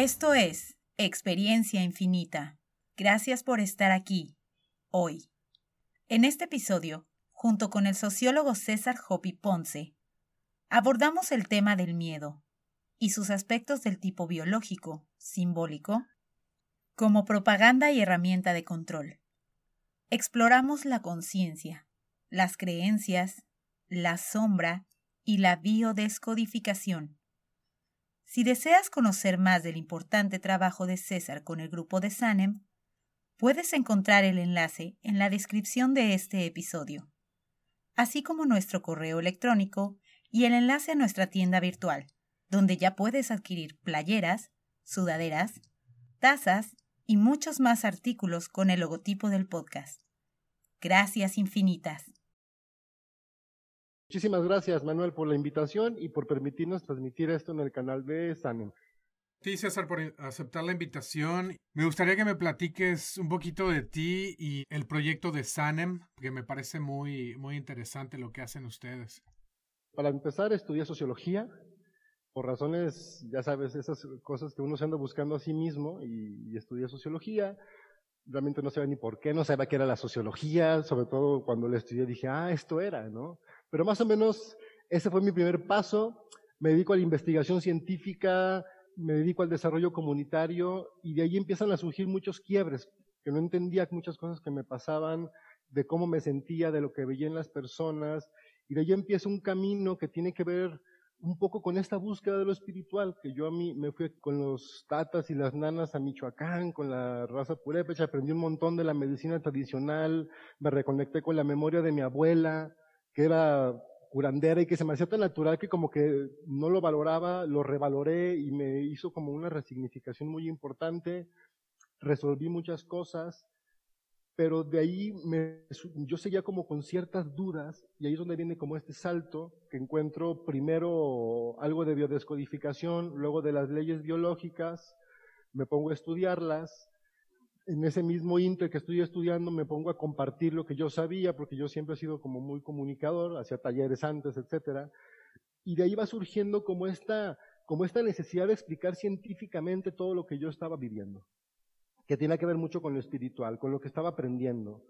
Esto es Experiencia Infinita. Gracias por estar aquí, hoy. En este episodio, junto con el sociólogo César Hopi Ponce, abordamos el tema del miedo y sus aspectos del tipo biológico, simbólico, como propaganda y herramienta de control. Exploramos la conciencia, las creencias, la sombra y la biodescodificación. Si deseas conocer más del importante trabajo de César con el grupo de Sanem, puedes encontrar el enlace en la descripción de este episodio, así como nuestro correo electrónico y el enlace a nuestra tienda virtual, donde ya puedes adquirir playeras, sudaderas, tazas y muchos más artículos con el logotipo del podcast. Gracias infinitas. Muchísimas gracias, Manuel, por la invitación y por permitirnos transmitir esto en el canal de Sanem. Sí, César, por aceptar la invitación. Me gustaría que me platiques un poquito de ti y el proyecto de Sanem, que me parece muy, muy interesante lo que hacen ustedes. Para empezar, estudié sociología, por razones, ya sabes, esas cosas que uno se anda buscando a sí mismo, y, y estudié sociología. Realmente no sabía ni por qué, no sabía qué era la sociología, sobre todo cuando la estudié dije, ah, esto era, ¿no? Pero más o menos ese fue mi primer paso. Me dedico a la investigación científica, me dedico al desarrollo comunitario y de ahí empiezan a surgir muchos quiebres, que no entendía muchas cosas que me pasaban, de cómo me sentía, de lo que veía en las personas. Y de ahí empieza un camino que tiene que ver un poco con esta búsqueda de lo espiritual, que yo a mí me fui con los tatas y las nanas a Michoacán, con la raza purépecha, aprendí un montón de la medicina tradicional, me reconecté con la memoria de mi abuela, que era curandera y que se me hacía tan natural que como que no lo valoraba, lo revaloré y me hizo como una resignificación muy importante. Resolví muchas cosas, pero de ahí me, yo seguía como con ciertas dudas y ahí es donde viene como este salto que encuentro primero algo de biodescodificación, luego de las leyes biológicas, me pongo a estudiarlas en ese mismo inter que estoy estudiando me pongo a compartir lo que yo sabía, porque yo siempre he sido como muy comunicador, hacía talleres antes, etcétera, y de ahí va surgiendo como esta, como esta necesidad de explicar científicamente todo lo que yo estaba viviendo, que tiene que ver mucho con lo espiritual, con lo que estaba aprendiendo.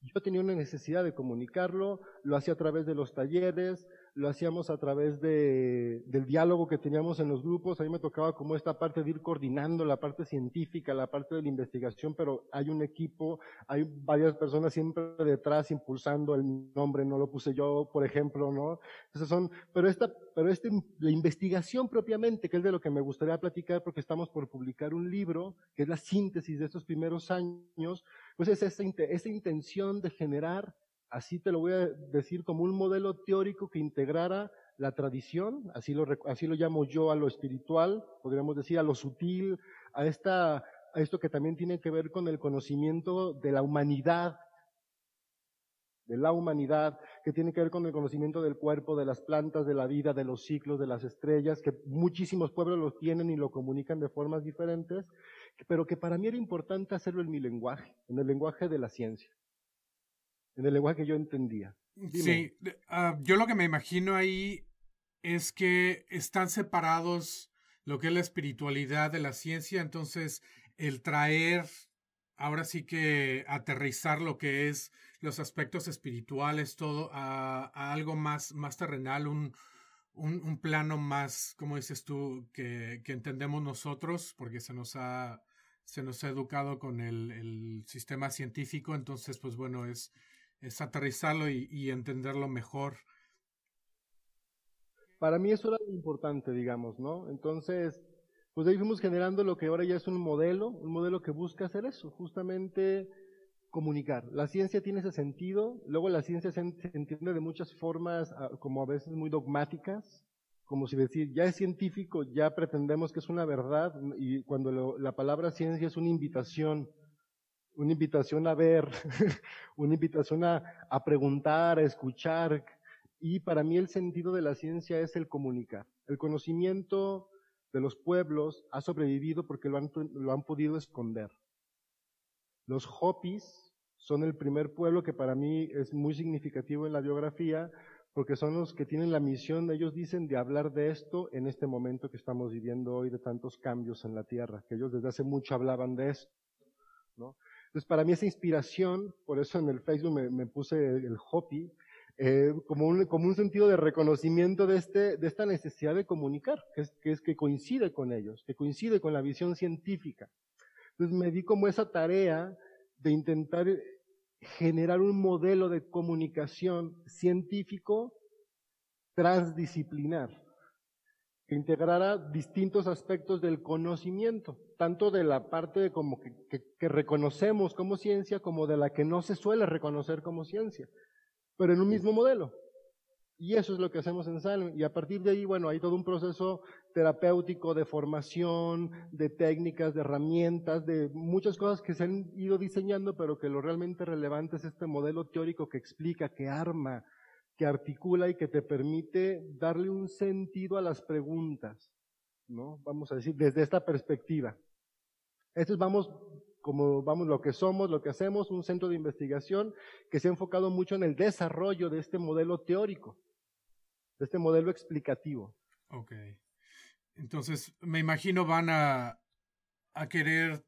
Yo tenía una necesidad de comunicarlo, lo hacía a través de los talleres, lo hacíamos a través de, del diálogo que teníamos en los grupos. A mí me tocaba como esta parte de ir coordinando la parte científica, la parte de la investigación, pero hay un equipo, hay varias personas siempre detrás impulsando el nombre, no lo puse yo, por ejemplo, ¿no? Entonces son, pero esta, pero este, la investigación propiamente, que es de lo que me gustaría platicar porque estamos por publicar un libro, que es la síntesis de estos primeros años, pues es esta, esta intención de generar así te lo voy a decir como un modelo teórico que integrara la tradición, así lo, así lo llamo yo a lo espiritual, podríamos decir a lo sutil, a, esta, a esto que también tiene que ver con el conocimiento de la humanidad, de la humanidad, que tiene que ver con el conocimiento del cuerpo, de las plantas, de la vida, de los ciclos, de las estrellas, que muchísimos pueblos lo tienen y lo comunican de formas diferentes, pero que para mí era importante hacerlo en mi lenguaje, en el lenguaje de la ciencia en el lenguaje que yo entendía. Sí, ah, yo lo que me imagino ahí es que están separados lo que es la espiritualidad de la ciencia, entonces el traer, ahora sí que aterrizar lo que es los aspectos espirituales, todo a, algo más, más terrenal, un, un, plano más, como dices tú, que, que entendemos nosotros, porque se nos ha, se nos ha educado con el, el sistema científico, entonces, pues bueno, es, es aterrizarlo y, entenderlo mejor. Para mí eso era lo importante, digamos, ¿no? Entonces, pues ahí fuimos generando lo que ahora ya es un modelo, un modelo que busca hacer eso, justamente comunicar. La ciencia tiene ese sentido, luego la ciencia se, entiende de muchas formas, ah, como a veces muy dogmáticas, como si decir, ya es científico, ya pretendemos que es una verdad, y cuando la palabra ciencia es una invitación una invitación a ver, una invitación a, preguntar, a escuchar. Y para mí el sentido de la ciencia es el comunicar. El conocimiento de los pueblos ha sobrevivido porque lo han, lo han podido esconder. Los Hopis son el primer pueblo que para mí es muy significativo en la biografía porque son los que tienen la misión, ellos dicen, de hablar de esto en este momento que estamos viviendo hoy de tantos cambios en la Tierra, que ellos desde hace mucho hablaban de esto. ¿no? Entonces, para mí esa inspiración, por eso en el Facebook me, puse el Hopi, eh, como, un, sentido de reconocimiento de, este, de esta necesidad de comunicar, que es, que es que coincide con ellos, que coincide con la visión científica. Entonces me di como esa tarea de intentar generar un modelo de comunicación científico transdisciplinar, que integrara distintos aspectos del conocimiento, tanto de la parte de como que, que, reconocemos como ciencia, como de la que no se suele reconocer como ciencia, pero en un mismo modelo. Y eso es lo que hacemos en Salem. Y a partir de ahí, bueno, hay todo un proceso terapéutico de formación, de técnicas, de herramientas, de muchas cosas que se han ido diseñando, pero que lo realmente relevante es este modelo teórico que explica, que arma, que articula y que te permite darle un sentido a las preguntas, ¿no? Vamos a decir, desde esta perspectiva. Esto vamos, como vamos, lo que somos, lo que hacemos, un centro de investigación que se ha enfocado mucho en el desarrollo de este modelo teórico, de este modelo explicativo. Ok. Entonces, me imagino van a, a querer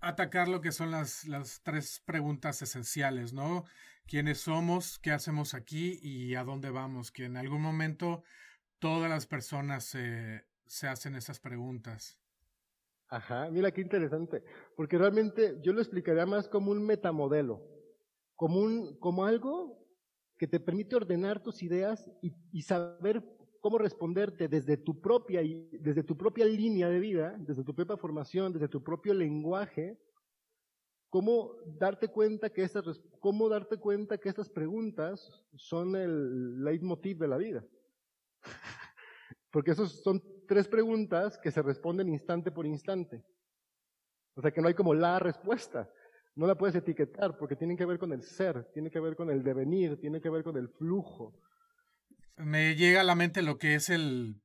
atacar lo que son las, las tres preguntas esenciales, ¿no? ¿Quiénes somos? ¿Qué hacemos aquí? ¿Y a dónde vamos? Que en algún momento todas las personas se, hacen esas preguntas. Ajá, mira qué interesante, porque realmente yo lo explicaría más como un metamodelo, como, un, como algo que te permite ordenar tus ideas y, y saber cómo responderte desde tu propia, desde tu propia línea de vida, desde tu propia formación, desde tu propio lenguaje, cómo darte cuenta que estas, cómo darte cuenta que estas preguntas son el leitmotiv de la vida. Porque esos son tres preguntas que se responden instante por instante. O sea que no hay como la respuesta. No la puedes etiquetar porque tienen que ver con el ser, tiene que ver con el devenir, tiene que ver con el flujo. Me llega a la mente lo que es el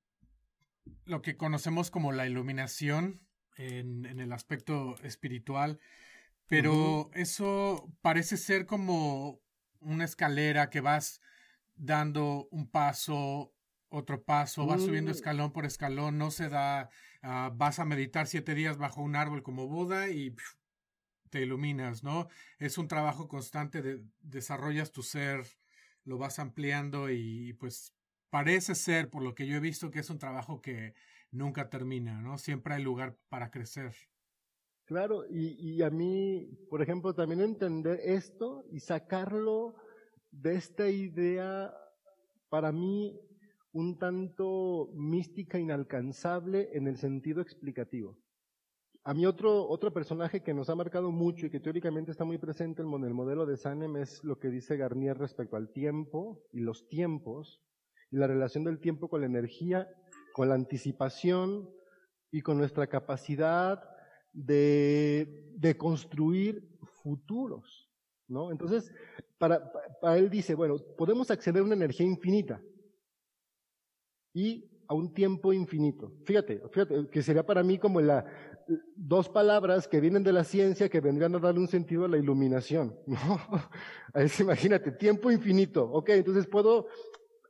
lo que conocemos como la iluminación en el aspecto espiritual, pero eso parece ser como una escalera que vas dando un paso, otro paso, vas subiendo mm. escalón por escalón, no se da, ah, vas a meditar siete días bajo un árbol como Buda y te iluminas, ¿no? Es un trabajo constante de desarrollas tu ser lo vas ampliando y pues parece ser, por lo que yo he visto, que es un trabajo que nunca termina, ¿no? Siempre hay lugar para crecer. Claro, y, a mí, por ejemplo, también entender esto y sacarlo de esta idea, para mí, un tanto mística, inalcanzable en el sentido explicativo. A mí otro, otro personaje que nos ha marcado mucho y que teóricamente está muy presente en el modelo de Sanem es lo que dice Garnier respecto al tiempo y los tiempos y la relación del tiempo con la energía, con la anticipación y con nuestra capacidad de, construir futuros. ¿no? Entonces, para, él dice, bueno, podemos acceder a una energía infinita y a un tiempo infinito. Fíjate, fíjate, que sería para mí como la, dos palabras que vienen de la ciencia que vendrían a darle un sentido a la iluminación. ¿no? imagínate, tiempo infinito. Ok, entonces puedo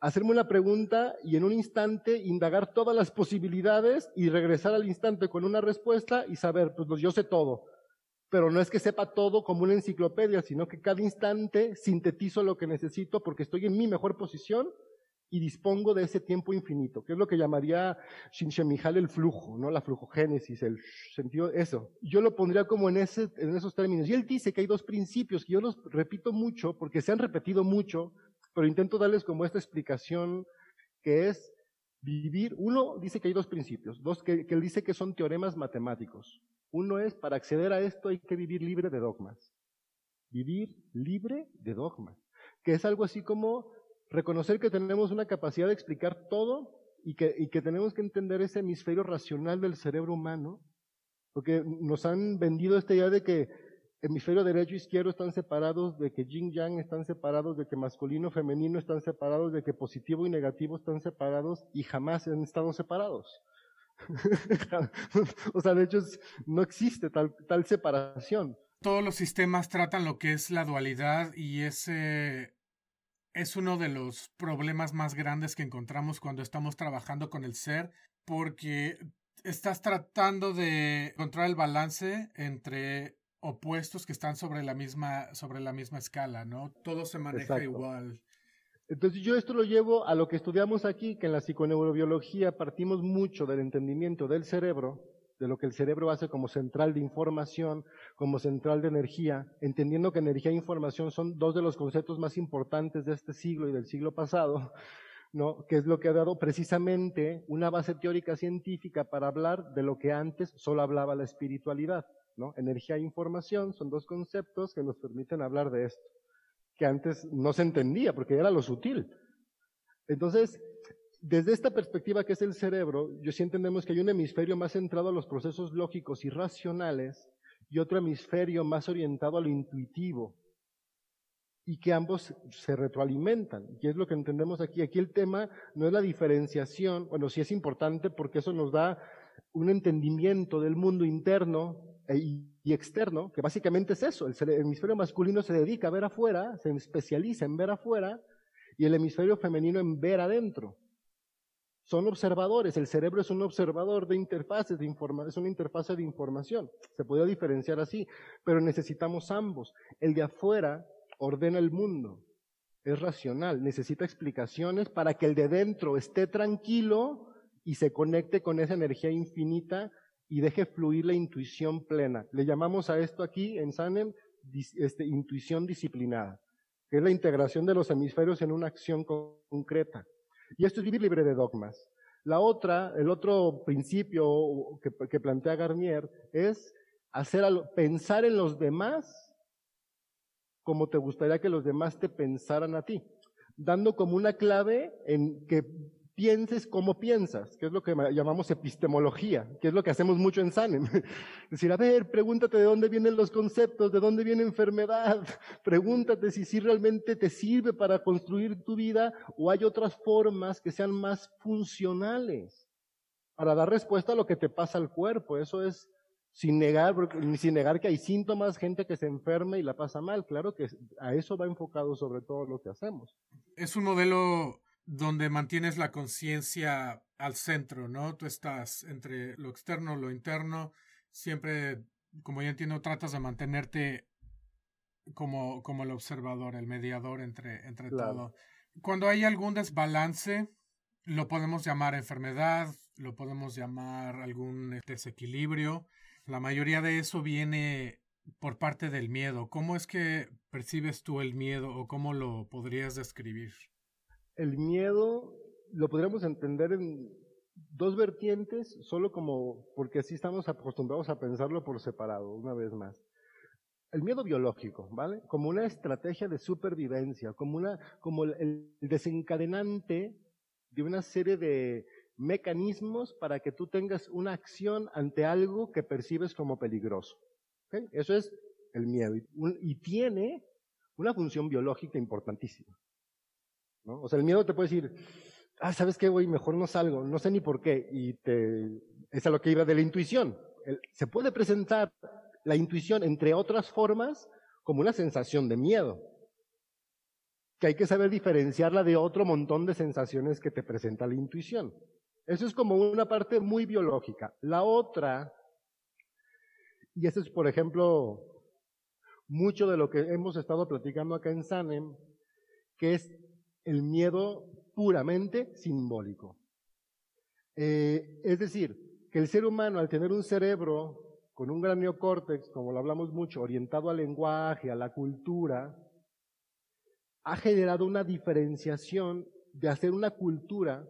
hacerme una pregunta y en un instante indagar todas las posibilidades y regresar al instante con una respuesta y saber, pues yo sé todo. Pero no es que sepa todo como una enciclopedia, sino que cada instante sintetizo lo que necesito porque estoy en mi mejor posición y dispongo de ese tiempo infinito, que es lo que llamaría Shinshemihal el flujo, ¿no? La flujogénesis, el sentido, eso. Yo lo pondría como en, en esos términos. Y él dice que hay dos principios, que yo los repito mucho, porque se han repetido mucho, pero intento darles como esta explicación, que es vivir, uno dice que hay dos principios, dos que, él dice que son teoremas matemáticos. Uno es, para acceder a esto hay que vivir libre de dogmas. Vivir libre de dogmas. Que es algo así como reconocer que tenemos una capacidad de explicar todo y que, y que tenemos que entender ese hemisferio racional del cerebro humano, porque nos han vendido esta idea de que hemisferio derecho e izquierdo están separados, de que yin yang están separados, de que masculino femenino están separados, de que positivo y negativo están separados y jamás han estado separados. o sea, de hecho no existe tal, tal separación. Todos los sistemas tratan lo que es la dualidad y ese es uno de los problemas más grandes que encontramos cuando estamos trabajando con el ser, porque estás tratando de encontrar el balance entre opuestos que están sobre la misma, sobre la misma escala, ¿no? Todo se maneja igual. Entonces yo esto lo llevo a lo que estudiamos aquí, que en la psiconeurobiología partimos mucho del entendimiento del cerebro, de lo que el cerebro hace como central de información, como central de energía, entendiendo que energía e información son dos de los conceptos más importantes de este siglo y del siglo pasado, ¿no? que es lo que ha dado precisamente una base teórica científica para hablar de lo que antes solo hablaba la espiritualidad. Energía e información son dos conceptos que nos permiten hablar de esto, que antes no se entendía porque era lo sutil. Entonces, desde esta perspectiva que es el cerebro, yo sí entendemos que hay un hemisferio más centrado a los procesos lógicos y racionales y otro hemisferio más orientado a lo intuitivo y que ambos se retroalimentan. Y es lo que entendemos aquí. Aquí el tema no es la diferenciación, bueno, sí es importante porque eso nos da un entendimiento del mundo interno y externo, que básicamente es eso. El hemisferio masculino se dedica a ver afuera, se especializa en ver afuera, y el hemisferio femenino en ver adentro. Son observadores, el cerebro es un observador de interfaces de información, es una interfase de información. Se puede diferenciar así, pero necesitamos ambos. El de afuera ordena el mundo, es racional, necesita explicaciones para que el de dentro esté tranquilo y se conecte con esa energía infinita y deje fluir la intuición plena. Le llamamos a esto aquí en Sanem este, intuición disciplinada, que es la integración de los hemisferios en una acción concreta. Y esto es vivir libre de dogmas. La otra, el otro principio que, plantea Garnier es hacer pensar en los demás como te gustaría que los demás te pensaran a ti, dando como una clave en que pienses como piensas, que es lo que llamamos epistemología, que es lo que hacemos mucho en Sanem. Es decir, a ver, pregúntate de dónde vienen los conceptos, de dónde viene enfermedad, pregúntate si, si realmente te sirve para construir tu vida o hay otras formas que sean más funcionales para dar respuesta a lo que te pasa al cuerpo. Eso es sin negar, sin negar que hay síntomas, gente que se enferma y la pasa mal. Claro que a eso va enfocado sobre todo lo que hacemos. Es un modelo donde mantienes la conciencia al centro, ¿no? Tú estás entre lo externo, lo interno, siempre, como ya entiendo, tratas de mantenerte como, como el observador, el mediador entre, entre todo. Cuando hay algún desbalance, lo podemos llamar enfermedad, lo podemos llamar algún desequilibrio. La mayoría de eso viene por parte del miedo. ¿Cómo es que percibes tú el miedo o cómo lo podrías describir? El miedo lo podríamos entender en dos vertientes, solo como, porque así estamos acostumbrados a pensarlo por separado, una vez más. El miedo biológico, ¿vale? Como una estrategia de supervivencia, como, una, como el, desencadenante de una serie de mecanismos para que tú tengas una acción ante algo que percibes como peligroso. Eso es el miedo. y tiene una función biológica importantísima. O sea, el miedo te puede decir, ah, ¿sabes qué, güey? Mejor no salgo, no sé ni por qué. Y te, es a lo que iba de la intuición. se puede presentar la intuición, entre otras formas, como una sensación de miedo. Que hay que saber diferenciarla de otro montón de sensaciones que te presenta la intuición. Eso es como una parte muy biológica. La otra, y eso es, por ejemplo, mucho de lo que hemos estado platicando acá en Sanem, que es el miedo puramente simbólico. Eh, es decir, que el ser humano al tener un cerebro con un gran neocórtex, como lo hablamos mucho, orientado al lenguaje, a la cultura, ha generado una diferenciación de hacer una cultura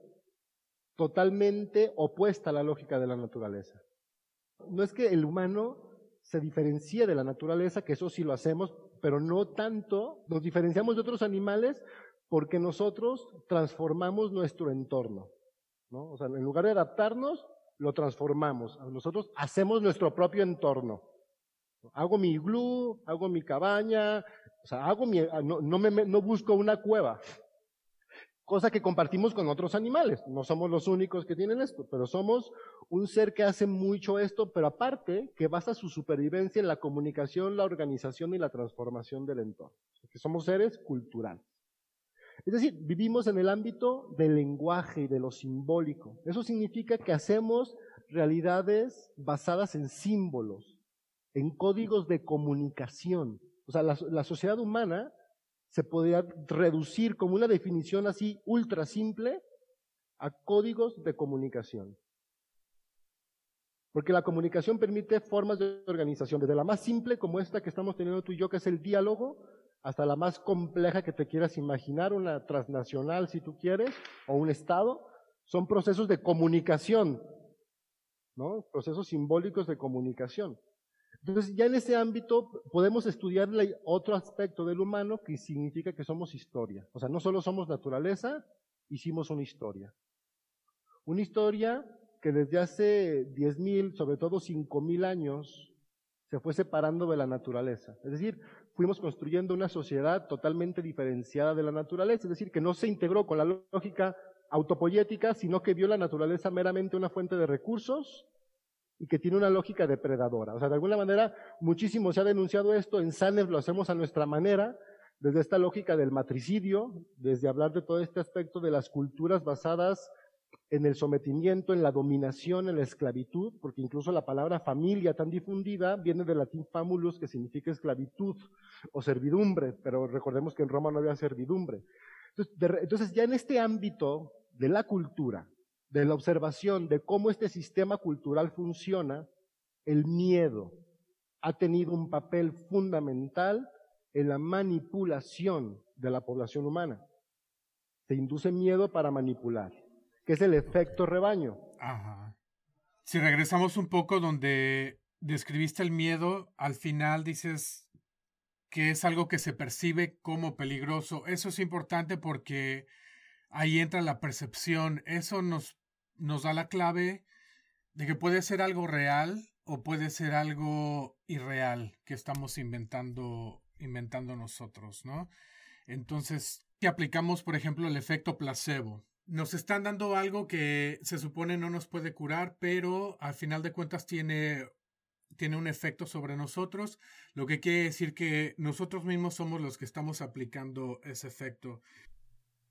totalmente opuesta a la lógica de la naturaleza. No es que el humano se diferencie de la naturaleza, que eso sí lo hacemos, pero no tanto, nos diferenciamos de otros animales porque nosotros transformamos nuestro entorno. ¿no? O sea, en lugar de adaptarnos, lo transformamos. Nosotros hacemos nuestro propio entorno. Hago mi iglú, hago mi cabaña, o sea, hago mi, no, no, no busco una cueva. Cosa que compartimos con otros animales. No somos los únicos que tienen esto, pero somos un ser que hace mucho esto, pero aparte que basa su supervivencia en la comunicación, la organización y la transformación del entorno. Que somos seres culturales. Es decir, vivimos en el ámbito del lenguaje y de lo simbólico. Eso significa que hacemos realidades basadas en símbolos, en códigos de comunicación. O sea, la, sociedad humana se podría reducir como una definición así ultra simple a códigos de comunicación. Porque la comunicación permite formas de organización, desde la más simple como esta que estamos teniendo tú y yo, que es el diálogo, hasta la más compleja que te quieras imaginar, una transnacional si tú quieres, o un Estado, son procesos de comunicación, ¿no? Procesos simbólicos de comunicación. Entonces, ya en ese ámbito podemos estudiar otro aspecto del humano que significa que somos historia. O sea, no solo somos naturaleza, hicimos una historia. Una historia que desde hace 10.000, sobre todo 5.000 años, se fue separando de la naturaleza. Es decir, fuimos construyendo una sociedad totalmente diferenciada de la naturaleza, es decir, que no se integró con la lógica autopoyética, sino que vio la naturaleza meramente una fuente de recursos y que tiene una lógica depredadora. O sea, de alguna manera, muchísimo se ha denunciado esto, en Sanes lo hacemos a nuestra manera, desde esta lógica del matricidio, desde hablar de todo este aspecto de las culturas basadas en el sometimiento, en la dominación, en la esclavitud, porque incluso la palabra familia tan difundida viene del latín famulus, que significa esclavitud o servidumbre, pero recordemos que en Roma no había servidumbre. Entonces, entonces ya en este ámbito de la cultura, de la observación de cómo este sistema cultural funciona, el miedo ha tenido un papel fundamental en la manipulación de la población humana. Se induce miedo para manipular que es el efecto rebaño. Ajá. Si regresamos un poco donde describiste el miedo, al final dices que es algo que se percibe como peligroso. Eso es importante porque ahí entra la percepción. Eso nos, nos da la clave de que puede ser algo real o puede ser algo irreal que estamos inventando, inventando nosotros, ¿no? Entonces, si aplicamos, por ejemplo, el efecto placebo, nos están dando algo que se supone no nos puede curar, pero al final de cuentas tiene, tiene un efecto sobre nosotros, lo que quiere decir que nosotros mismos somos los que estamos aplicando ese efecto.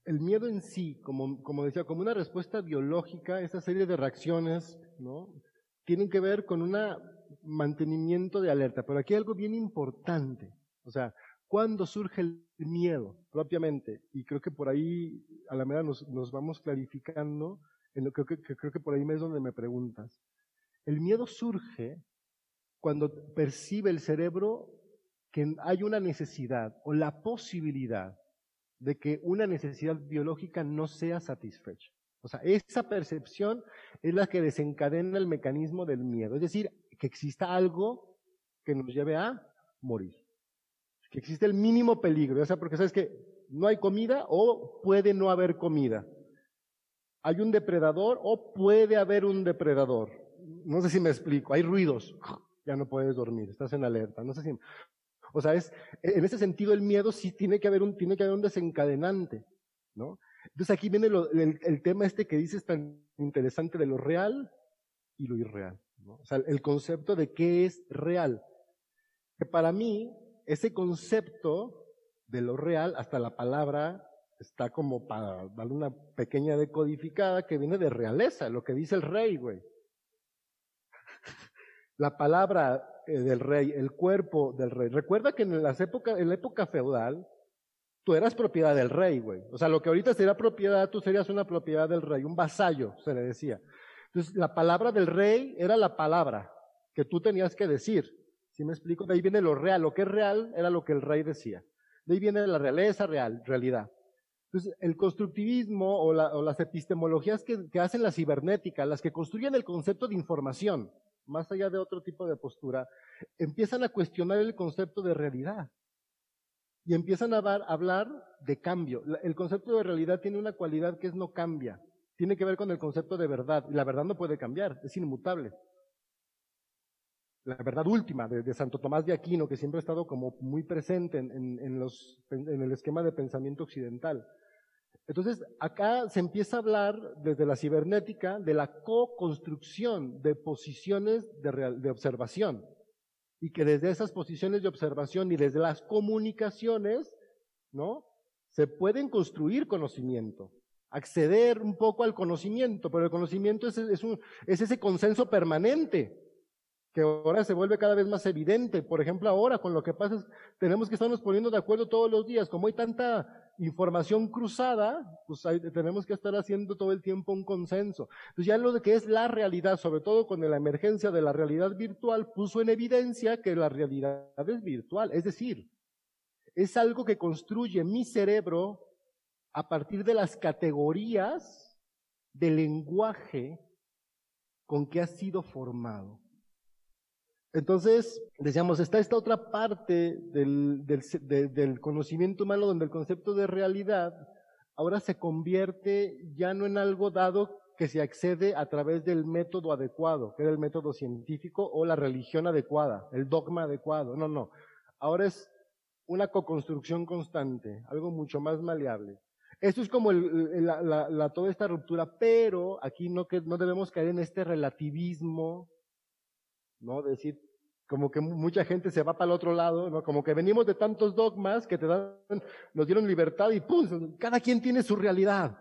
El miedo en sí, como, como decía, como una respuesta biológica, esa serie de reacciones, ¿no? Tienen que ver con un mantenimiento de alerta. Pero aquí hay algo bien importante. O sea, ¿Cuándo surge el miedo propiamente? Y creo que por ahí, a la medida nos, vamos clarificando, creo que por ahí es donde me preguntas. El miedo surge cuando percibe el cerebro que hay una necesidad o la posibilidad de que una necesidad biológica no sea satisfecha. O sea, esa percepción es la que desencadena el mecanismo del miedo. Es decir, que exista algo que nos lleve a morir que existe el mínimo peligro, ya sea porque sabes que no hay comida o puede no haber comida. Hay un depredador o puede haber un depredador. No sé si me explico, hay ruidos, ya no puedes dormir, estás en alerta, no sé si... O sea, es, en ese sentido el miedo sí tiene que haber un, tiene que haber un desencadenante, ¿no? Entonces aquí viene el, el, tema este que dices tan interesante de lo real y lo irreal, ¿no? O sea, el concepto de qué es real. Que para mí ese concepto de lo real, hasta la palabra está como para darle una pequeña decodificada que viene de realeza, lo que dice el rey, güey. La palabra eh, del rey, el cuerpo del rey. Recuerda que en, las épocas, en la época feudal, tú eras propiedad del rey, güey. O sea, lo que ahorita sería propiedad, tú serías una propiedad del rey, un vasallo, se le decía. Entonces, la palabra del rey era la palabra que tú tenías que decir. ¿Sí me explico? De ahí viene lo real. Lo que es real era lo que el rey decía. De ahí viene la realeza real, realidad. Entonces, el constructivismo o, las epistemologías que, que, hacen la cibernética, las que construyen el concepto de información, más allá de otro tipo de postura, empiezan a cuestionar el concepto de realidad. Y empiezan a hablar de cambio. El concepto de realidad tiene una cualidad que es no cambia. Tiene que ver con el concepto de verdad. La verdad no puede cambiar, es inmutable la verdad última de, Santo Tomás de Aquino, que siempre ha estado como muy presente en, los, en el esquema de pensamiento occidental. Entonces, acá se empieza a hablar desde la cibernética de la co-construcción de posiciones de, de observación. Y que desde esas posiciones de observación y desde las comunicaciones, ¿no? Se pueden construir conocimiento, acceder un poco al conocimiento, pero el conocimiento es, es, un, es ese consenso permanente que ahora se vuelve cada vez más evidente. Por ejemplo, ahora con lo que pasa es, tenemos que estarnos poniendo de acuerdo todos los días. Como hay tanta información cruzada, pues tenemos que estar haciendo todo el tiempo un consenso. Entonces ya lo de que es la realidad, sobre todo con la emergencia de la realidad virtual, puso en evidencia que la realidad es virtual. Es decir, es algo que construye mi cerebro a partir de las categorías del lenguaje con que ha sido formado. Entonces, decíamos, está esta otra parte del, del, conocimiento humano donde el concepto de realidad ahora se convierte ya no en algo dado que se accede a través del método adecuado, que era el método científico o la religión adecuada, el dogma adecuado. No, no. Ahora es una co-construcción constante, algo mucho más maleable. Esto es como toda esta ruptura, pero aquí no, que, no debemos caer en este relativismo ¿no? Decir, como que mucha gente se va para el otro lado, ¿no? Como que venimos de tantos dogmas que te dan, nos dieron libertad y ¡pum! Cada quien tiene su realidad.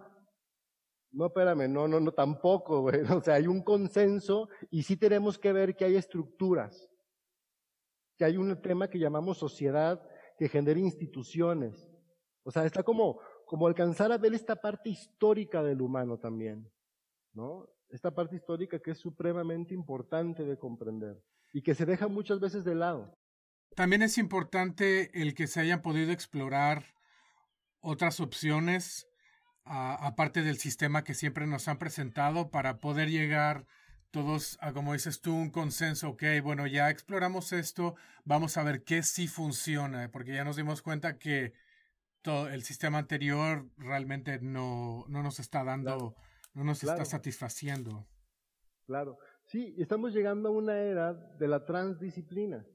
No, espérame, no, no, no, tampoco, güey. O sea, hay un consenso y sí tenemos que ver que hay estructuras, que hay un tema que llamamos sociedad que genera instituciones. O sea, está como, como alcanzar a ver esta parte histórica del humano también, ¿no? Esta parte histórica que es supremamente importante de comprender y que se deja muchas veces de lado. También es importante el que se hayan podido explorar otras opciones, aparte del sistema que siempre nos han presentado, para poder llegar todos a, como dices tú, un consenso, ok, bueno, ya exploramos esto, vamos a ver qué sí funciona, porque ya nos dimos cuenta que todo el sistema anterior realmente no, no nos está dando no nos está satisfaciendo. Claro. Sí, estamos llegando a una era de la transdisciplina,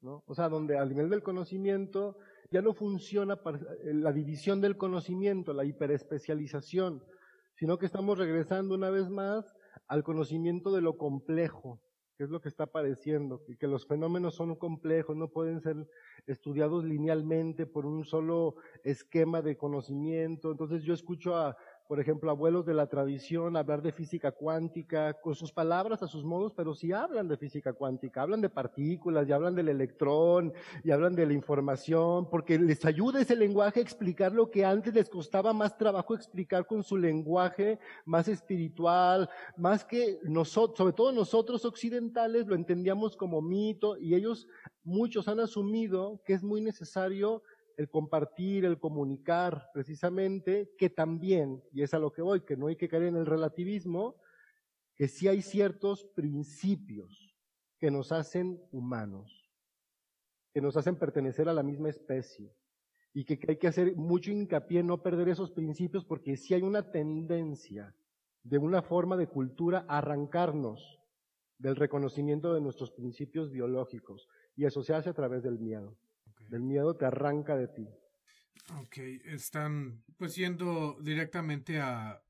¿no? O sea, donde al nivel del conocimiento ya no funciona eh, la división del conocimiento, la hiperespecialización, sino que estamos regresando una vez más al conocimiento de lo complejo, que es lo que está apareciendo, y que los fenómenos son complejos, no pueden ser estudiados linealmente por un solo esquema de conocimiento. Entonces yo escucho a, por ejemplo, abuelos de la tradición, hablar de física cuántica, con sus palabras a sus modos, pero sí hablan de física cuántica, hablan de partículas, y hablan del electrón, y hablan de la información, porque les ayuda ese lenguaje a explicar lo que antes les costaba más trabajo explicar con su lenguaje más espiritual, más que nosotros, sobre todo nosotros occidentales lo entendíamos como mito, y ellos, muchos han asumido que es muy necesario el compartir, el comunicar, precisamente, que también, y es a lo que voy, que no hay que caer en el relativismo, que sí hay ciertos principios que nos hacen humanos, que nos hacen pertenecer a la misma especie, y que hay que hacer mucho hincapié en no perder esos principios, porque sí hay una tendencia de una forma de cultura a arrancarnos del reconocimiento de nuestros principios biológicos, y eso se hace a través del miedo. El miedo te arranca de ti. Ok, están pues yendo directamente a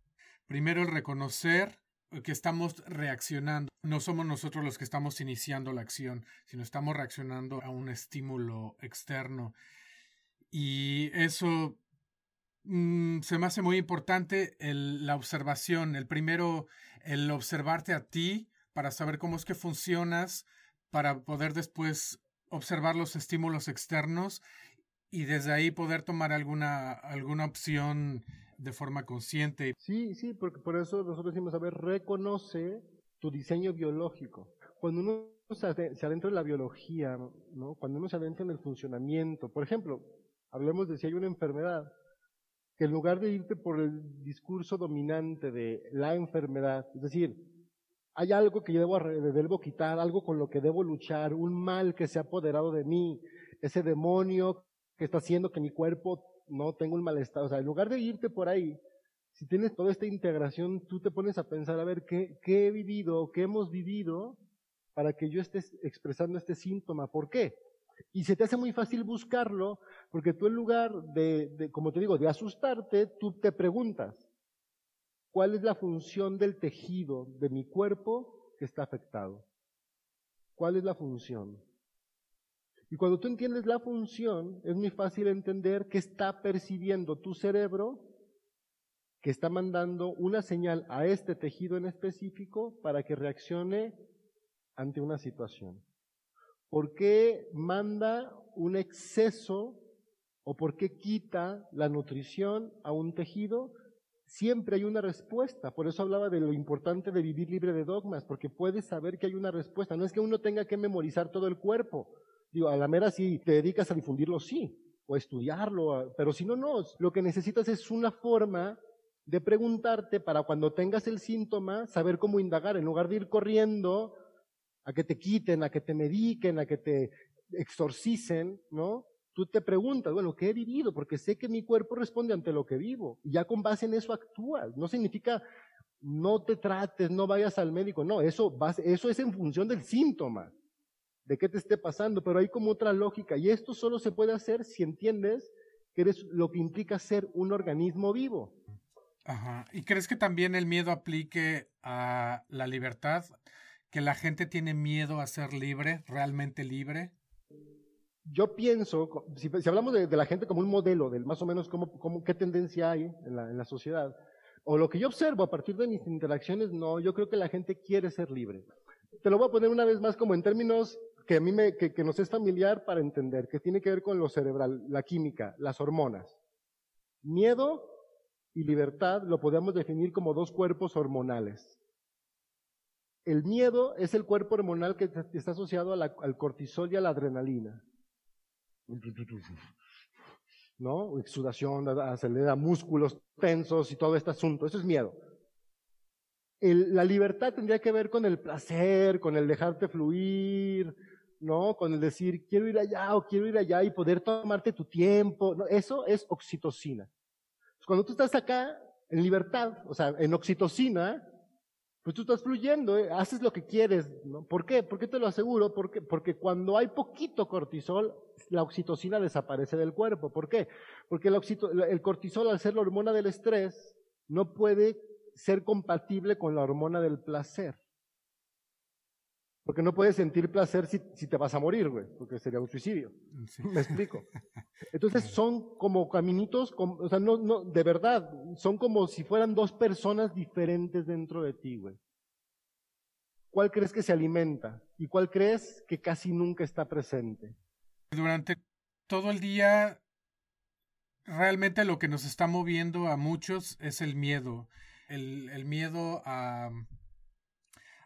primero el reconocer que estamos reaccionando. No somos nosotros los que estamos iniciando la acción, sino estamos reaccionando a un estímulo externo. Y eso mm, se me hace muy importante el, la observación. El primero, el observarte a ti para saber cómo es que funcionas, para poder después observar los estímulos externos y desde ahí poder tomar alguna, alguna opción de forma consciente. Sí, sí, porque por eso nosotros decimos, a ver, reconoce tu diseño biológico. Cuando uno se adentra en la biología, ¿no? cuando uno se adentra en el funcionamiento, por ejemplo, hablemos de si hay una enfermedad, que en lugar de irte por el discurso dominante de la enfermedad, es decir, hay algo que yo debo, debo quitar, algo con lo que debo luchar, un mal que se ha apoderado de mí, ese demonio que está haciendo que mi cuerpo no tenga un malestar. O sea, en lugar de irte por ahí, si tienes toda esta integración, tú te pones a pensar, a ver, ¿qué, qué he vivido, qué hemos vivido para que yo esté expresando este síntoma? ¿Por qué? Y se te hace muy fácil buscarlo, porque tú en lugar de, de, como te digo, de asustarte, tú te preguntas, ¿Cuál es la función del tejido de mi cuerpo que está afectado? ¿Cuál es la función? Y cuando tú entiendes la función, es muy fácil entender que está percibiendo tu cerebro, que está mandando una señal a este tejido en específico para que reaccione ante una situación. ¿Por qué manda un exceso o por qué quita la nutrición a un tejido? Siempre hay una respuesta. Por eso hablaba de lo importante de vivir libre de dogmas, porque puedes saber que hay una respuesta. No es que uno tenga que memorizar todo el cuerpo. Digo, a la mera si te dedicas a difundirlo, sí, o a estudiarlo, pero si no, no. Lo que necesitas es una forma de preguntarte para cuando tengas el síntoma, saber cómo indagar, en lugar de ir corriendo a que te quiten, a que te mediquen, a que te exorcicen, ¿no? Tú te preguntas, bueno, ¿qué he vivido? Porque sé que mi cuerpo responde ante lo que vivo. Y ya con base en eso actúas. No significa no te trates, no vayas al médico. No, eso, eso es en función del síntoma, de qué te esté pasando. Pero hay como otra lógica. Y esto solo se puede hacer si entiendes que eres lo que implica ser un organismo vivo. Ajá. ¿Y crees que también el miedo aplique a la libertad? ¿Que la gente tiene miedo a ser libre, realmente libre? Yo pienso, si, hablamos de, la gente como un modelo, del más o menos cómo, qué tendencia hay en la, la sociedad, o lo que yo observo a partir de mis interacciones, no, yo creo que la gente quiere ser libre. Te lo voy a poner una vez más como en términos que a mí me, que, nos es familiar para entender, que tiene que ver con lo cerebral, la química, las hormonas. Miedo y libertad lo podemos definir como dos cuerpos hormonales. El miedo es el cuerpo hormonal que está asociado al cortisol y a la adrenalina. ¿No? Exudación, acelera músculos tensos y todo este asunto. Eso es miedo. la libertad tendría que ver con el placer, con el dejarte fluir, ¿no? Con el decir, quiero ir allá o quiero ir allá y poder tomarte tu tiempo. Eso es oxitocina. Cuando tú estás acá en libertad, o sea, en oxitocina, pues tú estás fluyendo, ¿eh? haces lo que quieres. ¿no? ¿Por qué? ¿Por qué te lo aseguro? Porque, porque cuando hay poquito cortisol, la oxitocina desaparece del cuerpo. ¿Por qué? Porque el, el cortisol, al ser la hormona del estrés, no puede ser compatible con la hormona del placer. Porque no puedes sentir placer si, si te vas a morir, güey, porque sería un suicidio. Me explico. Entonces son como caminitos, o sea, no, no, de verdad, son como si fueran dos personas diferentes dentro de ti, güey. ¿Cuál crees que se alimenta? ¿Y cuál crees que casi nunca está presente? Durante todo el día, realmente lo que nos está moviendo a muchos es el miedo. El, el miedo a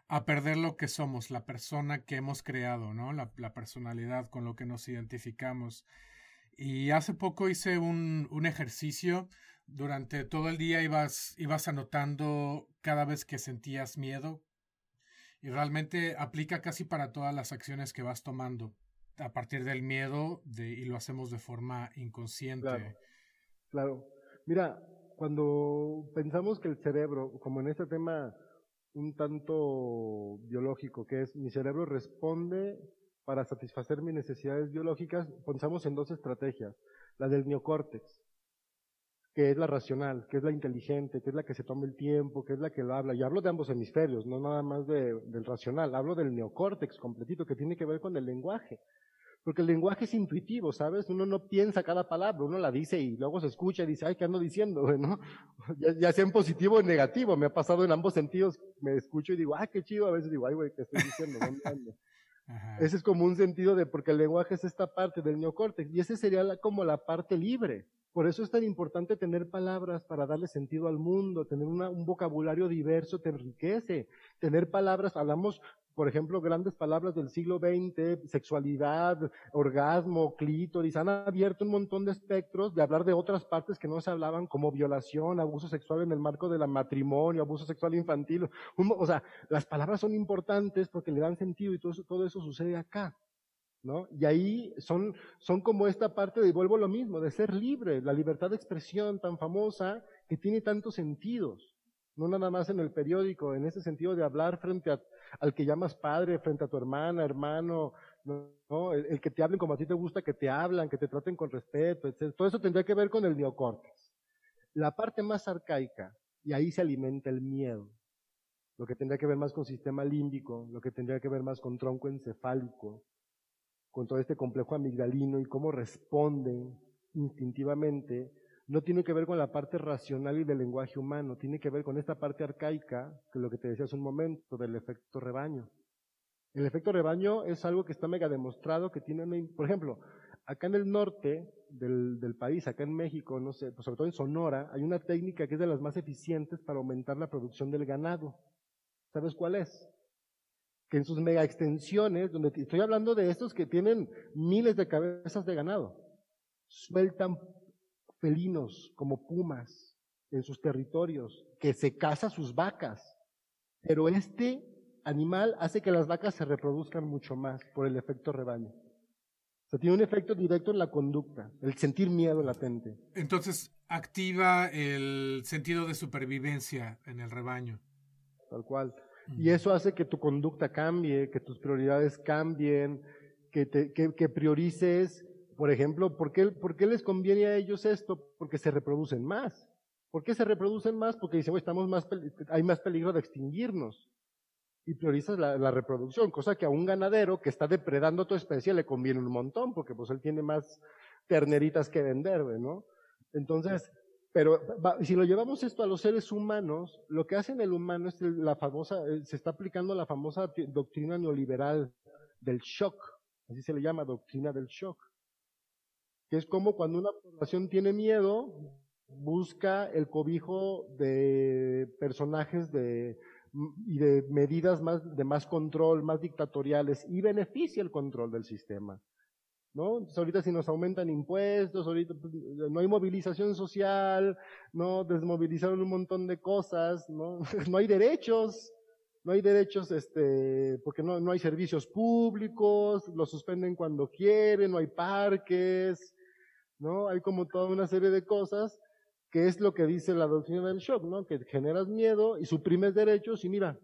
a perder lo que somos, la persona que hemos creado, ¿no? La, personalidad con lo que nos identificamos. Y hace poco hice un, un, ejercicio. Durante todo el día ibas, ibas anotando cada vez que sentías miedo. Y realmente aplica casi para todas las acciones que vas tomando a partir del miedo y lo hacemos de forma inconsciente. Claro, claro. Mira, cuando pensamos que el cerebro, como en este tema un tanto biológico, que es mi cerebro responde para satisfacer mis necesidades biológicas, pensamos en dos estrategias. La del neocórtex, que es la racional, que es la inteligente, que es la que se toma el tiempo, que es la que lo habla. Y hablo de ambos hemisferios, no nada más del racional. Hablo del neocórtex completito, que tiene que ver con el lenguaje. Porque el lenguaje es intuitivo, ¿sabes? Uno no piensa cada palabra, uno la dice y luego se escucha y dice, ay, ¿qué ando diciendo? ¿no? Ya, sea en positivo o en negativo, me ha pasado en ambos sentidos, me escucho y digo, ah, qué chido, a veces digo, ay, güey, ¿qué estoy diciendo? Ese es como un sentido de, porque el lenguaje es esta parte del neocórtex, y ese sería como la parte libre. Por eso es tan importante tener palabras para darle sentido al mundo, tener un vocabulario diverso te enriquece. Tener palabras, hablamos por ejemplo, grandes palabras del siglo XX, sexualidad, orgasmo, clítoris, han abierto un montón de espectros de hablar de otras partes que no se hablaban, como violación, abuso sexual en el marco del matrimonio, abuso sexual infantil. o sea, las palabras son importantes porque le dan sentido y todo eso, todo eso sucede acá. Y ahí son, son como esta parte de, vuelvo lo mismo, de ser libre, la libertad de expresión tan famosa que tiene tantos sentidos no nada más en el periódico, en ese sentido de hablar frente al que llamas padre, frente a tu hermana, hermano, ¿no? El, que te hablen como a ti te gusta que te hablan, que te traten con respeto, etc. Todo eso tendría que ver con el neocórtex. La parte más arcaica, y ahí se alimenta el miedo, lo que tendría que ver más con sistema límbico, lo que tendría que ver más con tronco encefálico, con todo este complejo amigdalino y cómo responden instintivamente, no tiene que ver con la parte racional y del lenguaje humano, tiene que ver con esta parte arcaica, que es lo que te decía hace un momento, del efecto rebaño. El efecto rebaño es algo que está mega demostrado, que tiene, por ejemplo, acá en el norte del, del, país, acá en México, no sé, pues sobre todo en Sonora, hay una técnica que es de las más eficientes para aumentar la producción del ganado. ¿Sabes cuál es? Que en sus mega extensiones, donde estoy hablando de estos que tienen miles de cabezas de ganado, sueltan felinos como pumas en sus territorios, que se caza sus vacas. Pero este animal hace que las vacas se reproduzcan mucho más por el efecto rebaño. O sea, tiene un efecto directo en la conducta, el sentir miedo latente. Entonces, activa el sentido de supervivencia en el rebaño. Tal cual. Y eso hace que tu conducta cambie, que tus prioridades cambien, que, priorices por ejemplo, ¿por qué, ¿por qué, les conviene a ellos esto? Porque se reproducen más. ¿Por qué se reproducen más? Porque dicen, estamos más, hay más peligro de extinguirnos. Y priorizas la, reproducción, cosa que a un ganadero que está depredando tu especie le conviene un montón, porque pues él tiene más terneritas que vender, ¿no? Entonces, pero si lo llevamos esto a los seres humanos, lo que hace el humano es la famosa, eh, se está aplicando la famosa doctrina neoliberal del shock, así se le llama, doctrina del shock que es como cuando una población tiene miedo, busca el cobijo de personajes de, y de medidas más, de más control, más dictatoriales, y beneficia el control del sistema. ¿No? Entonces ahorita si nos aumentan impuestos, ahorita pues, no hay movilización social, no desmovilizaron un montón de cosas, no, no hay derechos, no hay derechos, este, porque no, no hay servicios públicos, los suspenden cuando quieren, no hay parques, ¿no? Hay como toda una serie de cosas que es lo que dice la doctrina del shock, ¿no? Que generas miedo y suprimes derechos y mira.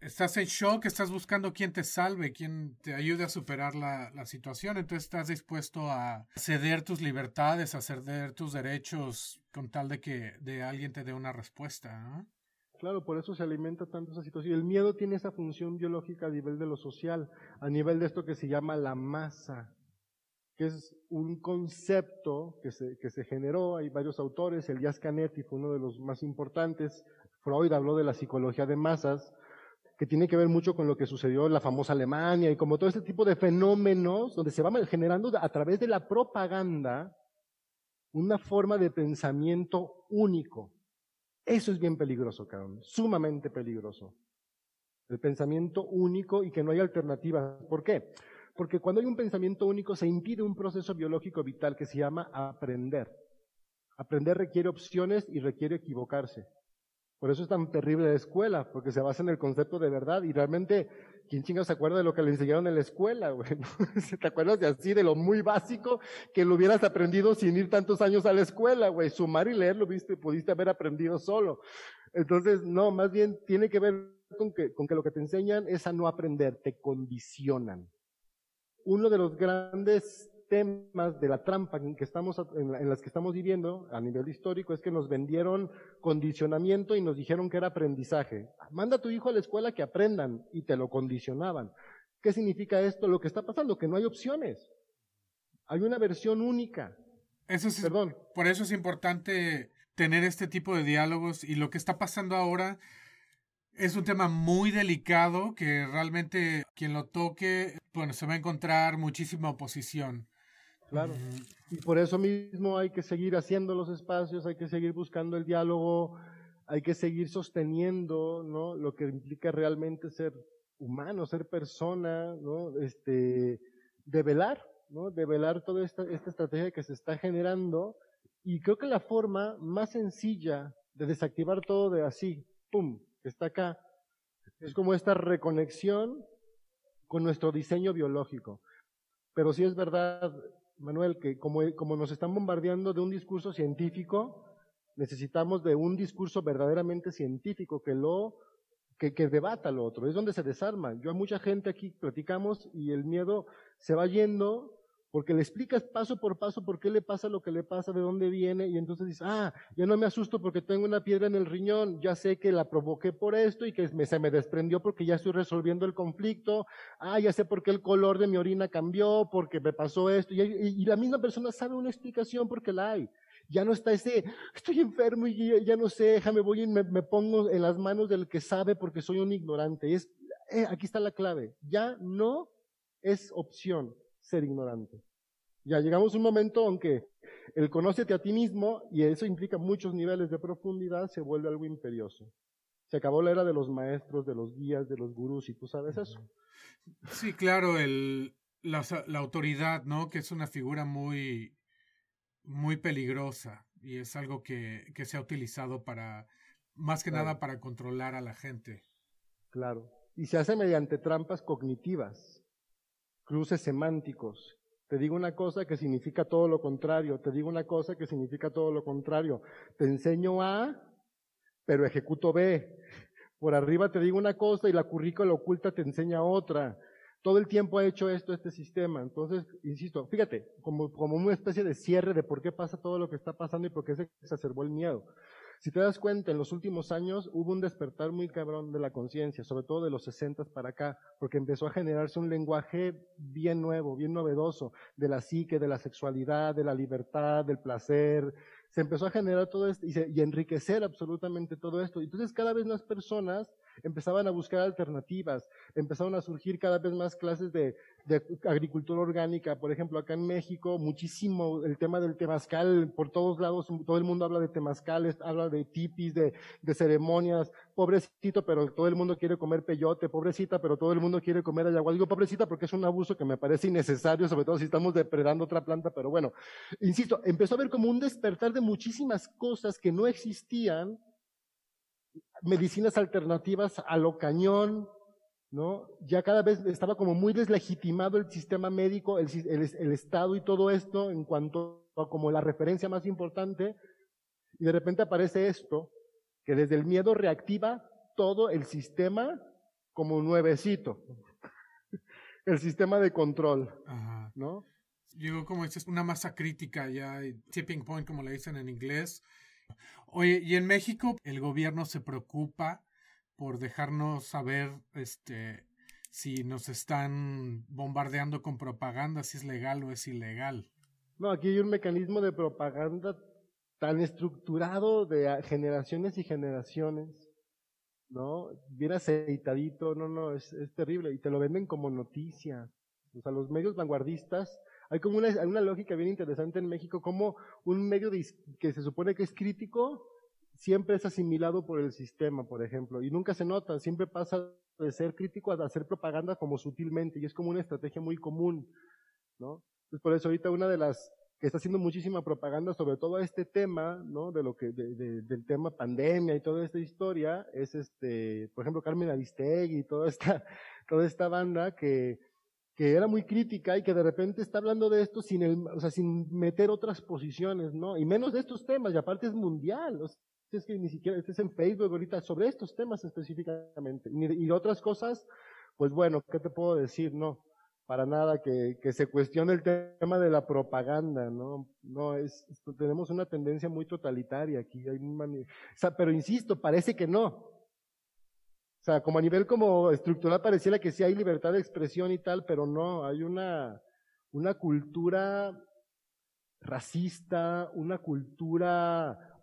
Estás en shock, estás buscando quien te salve, quien te ayude a superar la, situación, entonces estás dispuesto a ceder tus libertades, a ceder tus derechos con tal de que de alguien te dé una respuesta, ¿no? Claro, por eso se alimenta tanto esa situación. El miedo tiene esa función biológica a nivel de lo social, a nivel de esto que se llama la masa que es un concepto que se, que se generó, hay varios autores, Elias Canetti fue uno de los más importantes, Freud habló de la psicología de masas, que tiene que ver mucho con lo que sucedió en la famosa Alemania y como todo este tipo de fenómenos donde se va generando a través de la propaganda una forma de pensamiento único. Eso es bien peligroso, cabrón, sumamente peligroso. El pensamiento único y que no hay alternativa. ¿Por qué? Porque cuando hay un pensamiento único se impide un proceso biológico vital que se llama aprender. Aprender requiere opciones y requiere equivocarse. Por eso es tan terrible la escuela, porque se basa en el concepto de verdad y realmente, ¿quién chinga se acuerda de lo que le enseñaron en la escuela, güey? ¿Te acuerdas de así, de lo muy básico que lo hubieras aprendido sin ir tantos años a la escuela, güey? Sumar y leer lo viste, pudiste haber aprendido solo. Entonces, no, más bien tiene que ver con que, con que lo que te enseñan es a no aprender, te condicionan uno de los grandes temas de la trampa en, que estamos, en, las que estamos viviendo a nivel histórico es que nos vendieron condicionamiento y nos dijeron que era aprendizaje. Manda a tu hijo a la escuela que aprendan y te lo condicionaban. ¿Qué significa esto? Lo que está pasando, que no hay opciones. Hay una versión única. Eso es, Perdón. Por eso es importante tener este tipo de diálogos y lo que está pasando ahora es un tema muy delicado que realmente quien lo toque, bueno, se va a encontrar muchísima oposición. Claro. Y por eso mismo hay que seguir haciendo los espacios, hay que seguir buscando el diálogo, hay que seguir sosteniendo, ¿no? Lo que implica realmente ser humano, ser persona, ¿no? Este, develar, ¿no? Develar toda esta, esta estrategia que se está generando. Y creo que la forma más sencilla de desactivar todo de así, pum, está acá. Es como esta reconexión con nuestro diseño biológico. Pero sí es verdad, Manuel, que como, como nos están bombardeando de un discurso científico, necesitamos de un discurso verdaderamente científico que lo que, que, debata lo otro, es donde se desarma. Yo a mucha gente aquí platicamos y el miedo se va yendo porque le explicas paso por paso por qué le pasa lo que le pasa, de dónde viene, y entonces dices, ah, ya no me asusto porque tengo una piedra en el riñón, ya sé que la provoqué por esto y que se me desprendió porque ya estoy resolviendo el conflicto, ah, ya sé por qué el color de mi orina cambió, porque me pasó esto, y, la misma persona sabe una explicación porque la hay. Ya no está ese, estoy enfermo y ya, no sé, déjame, voy y me, pongo en las manos del que sabe porque soy un ignorante. Es, eh, aquí está la clave. Ya no es opción ser ignorante. Ya llegamos a un momento aunque el conócete a ti mismo, y eso implica muchos niveles de profundidad, se vuelve algo imperioso. Se acabó la era de los maestros, de los guías, de los gurús, y tú sabes eso. Sí, claro, el, la, la autoridad, ¿no? Que es una figura muy, muy peligrosa y es algo que, que se ha utilizado para, más que nada para controlar a la gente. Claro. Y se hace mediante trampas cognitivas, cruces semánticos, te digo una cosa que significa todo lo contrario. Te digo una cosa que significa todo lo contrario. Te enseño A, pero ejecuto B. Por arriba te digo una cosa y la currícula oculta te enseña otra. Todo el tiempo ha hecho esto este sistema. Entonces, insisto, fíjate, como, como una especie de cierre de por qué pasa todo lo que está pasando y por qué se exacerbó el miedo. Si te das cuenta, en los últimos años hubo un despertar muy cabrón de la conciencia, sobre todo de los 60 para acá, porque empezó a generarse un lenguaje bien nuevo, bien novedoso, de la psique, de la sexualidad, de la libertad, del placer. Se empezó a generar todo esto y, y enriquecer absolutamente todo esto. Entonces cada vez más personas empezaban a buscar alternativas, empezaron a surgir cada vez más clases de, agricultura orgánica. Por ejemplo, acá en México, muchísimo el tema del temazcal, por todos lados, todo el mundo habla de temazcales, habla de tipis, de, ceremonias. Pobrecito, pero todo el mundo quiere comer peyote. Pobrecita, pero todo el mundo quiere comer ayahuasca. Digo pobrecita porque es un abuso que me parece innecesario, sobre todo si estamos depredando otra planta, pero bueno. Insisto, empezó a haber como un despertar de muchísimas cosas que no existían medicinas alternativas a lo cañón, ¿no? Ya cada vez estaba como muy deslegitimado el sistema médico, el, el, Estado y todo esto en cuanto a como la referencia más importante, y de repente aparece esto, que desde el miedo reactiva todo el sistema como nuevecito, el sistema de control, ¿no? Llegó como es una masa crítica ya, tipping point como le dicen en inglés, Oye, y en México el gobierno se preocupa por dejarnos saber este si nos están bombardeando con propaganda, si es legal o es ilegal. No, aquí hay un mecanismo de propaganda tan estructurado de generaciones y generaciones, ¿no? Bien aceitadito, no, no, es, es terrible. Y te lo venden como noticia. O sea, los medios vanguardistas hay como una, una lógica bien interesante en México, como un medio que se supone que es crítico siempre es asimilado por el sistema, por ejemplo, y nunca se nota, siempre pasa de ser crítico a hacer propaganda como sutilmente, y es como una estrategia muy común, ¿no? Por eso ahorita una de las que está haciendo muchísima propaganda sobre todo este tema, ¿no? De lo que, de, del tema pandemia y toda esta historia, es este, por ejemplo, Carmen Aristegui y toda esta, toda esta banda que, que era muy crítica y que de repente está hablando de esto sin, el, o sea, sin meter otras posiciones, ¿no? Y menos de estos temas, y aparte es mundial, es que ni siquiera estés en Facebook ahorita sobre estos temas específicamente. Y, y, otras cosas, pues bueno, ¿qué te puedo decir? No, para nada que, que se cuestione el tema de la propaganda, ¿no? No, es, tenemos una tendencia muy totalitaria aquí, hay un o sea, pero insisto, parece que no, sea, como a nivel como estructural pareciera que sí hay libertad de expresión y tal, pero no, hay una, una cultura racista, una cultura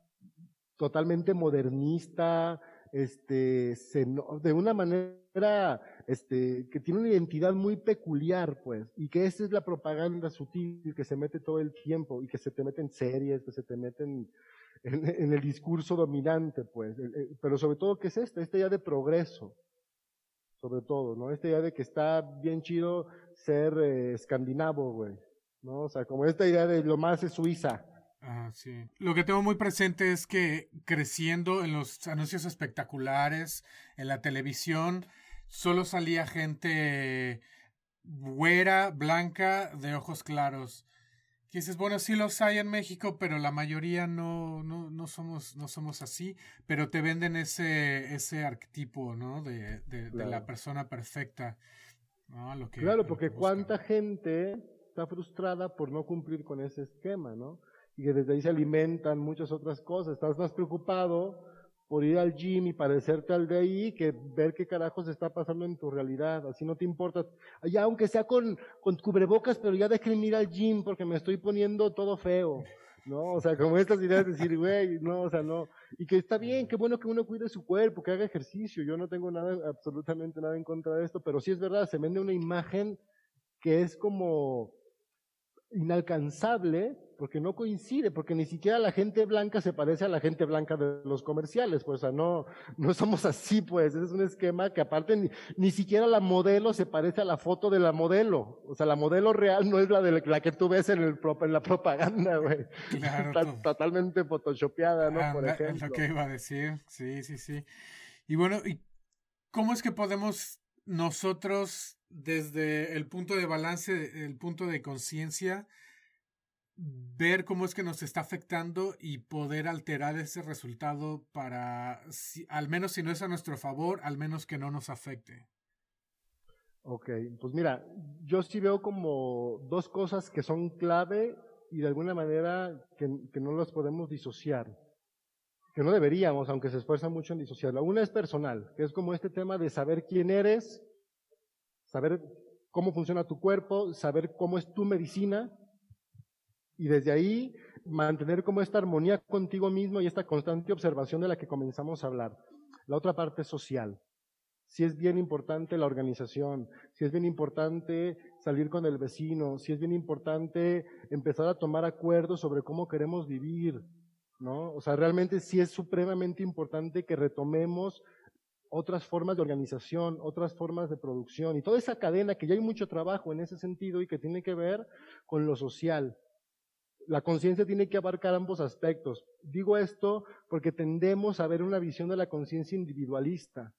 totalmente modernista, este, de una manera, este, que tiene una identidad muy peculiar, pues, y que esa es la propaganda sutil que se mete todo el tiempo y que se te mete en series, que se te meten en, el discurso dominante, pues. Pero sobre todo, ¿qué es esto? Esta idea de progreso, sobre todo, ¿no? Esta idea de que está bien chido ser eh, escandinavo, güey, ¿no? O sea, como esta idea de lo más es Suiza. Ah, sí. Lo que tengo muy presente es que creciendo en los anuncios espectaculares, en la televisión, solo salía gente güera, blanca, de ojos claros dices, bueno, sí los hay en México, pero la mayoría no, no, no, somos, no somos así, pero te venden ese, ese arquetipo, ¿no? De, de, la persona perfecta. ¿no? Lo que, claro, porque cuánta gente está frustrada por no cumplir con ese esquema, ¿no? Y que desde ahí se alimentan muchas otras cosas. Estás más preocupado por ir al gym y parecerte al de ahí que ver qué carajos está pasando en tu realidad. Así no te importa. Ya aunque sea con, con cubrebocas, pero ya déjenme ir al gym porque me estoy poniendo todo feo. ¿no? O sea, como estas ideas de decir, güey, no, o sea, no. Y que está bien, qué bueno que uno cuide su cuerpo, que haga ejercicio. Yo no tengo nada, absolutamente nada en contra de esto, pero sí es verdad, se vende una imagen que es como inalcanzable porque no coincide, porque ni siquiera la gente blanca se parece a la gente blanca de los comerciales, pues, o sea, no, no somos así, pues, es un esquema que aparte ni, ni, siquiera la modelo se parece a la foto de la modelo, o sea, la modelo real no es la de la que tú ves en, el, en la propaganda, güey. Claro, Está totalmente photoshopeada, ¿no? Por ejemplo. Es lo que iba a decir, sí, sí, sí. Y bueno, ¿y cómo es que podemos nosotros, desde el punto de balance, el punto de conciencia, ver cómo es que nos está afectando y poder alterar ese resultado para, al menos si no es a nuestro favor, al menos que no nos afecte. Ok, pues mira, yo sí veo como dos cosas que son clave y de alguna manera que, que no las podemos disociar, que no deberíamos, aunque se esfuerza mucho en disociarla. Una es personal, que es como este tema de saber quién eres, saber cómo funciona tu cuerpo, saber cómo es tu medicina, y desde ahí mantener como esta armonía contigo mismo y esta constante observación de la que comenzamos a hablar. La otra parte social. Si es bien importante la organización, si es bien importante salir con el vecino, si es bien importante empezar a tomar acuerdos sobre cómo queremos vivir, ¿no? O sea, realmente sí es supremamente importante que retomemos otras formas de organización, otras formas de producción y toda esa cadena que ya hay mucho trabajo en ese sentido y que tiene que ver con lo social, la conciencia tiene que abarcar ambos aspectos. Digo esto porque tendemos a ver una visión de la conciencia individualista.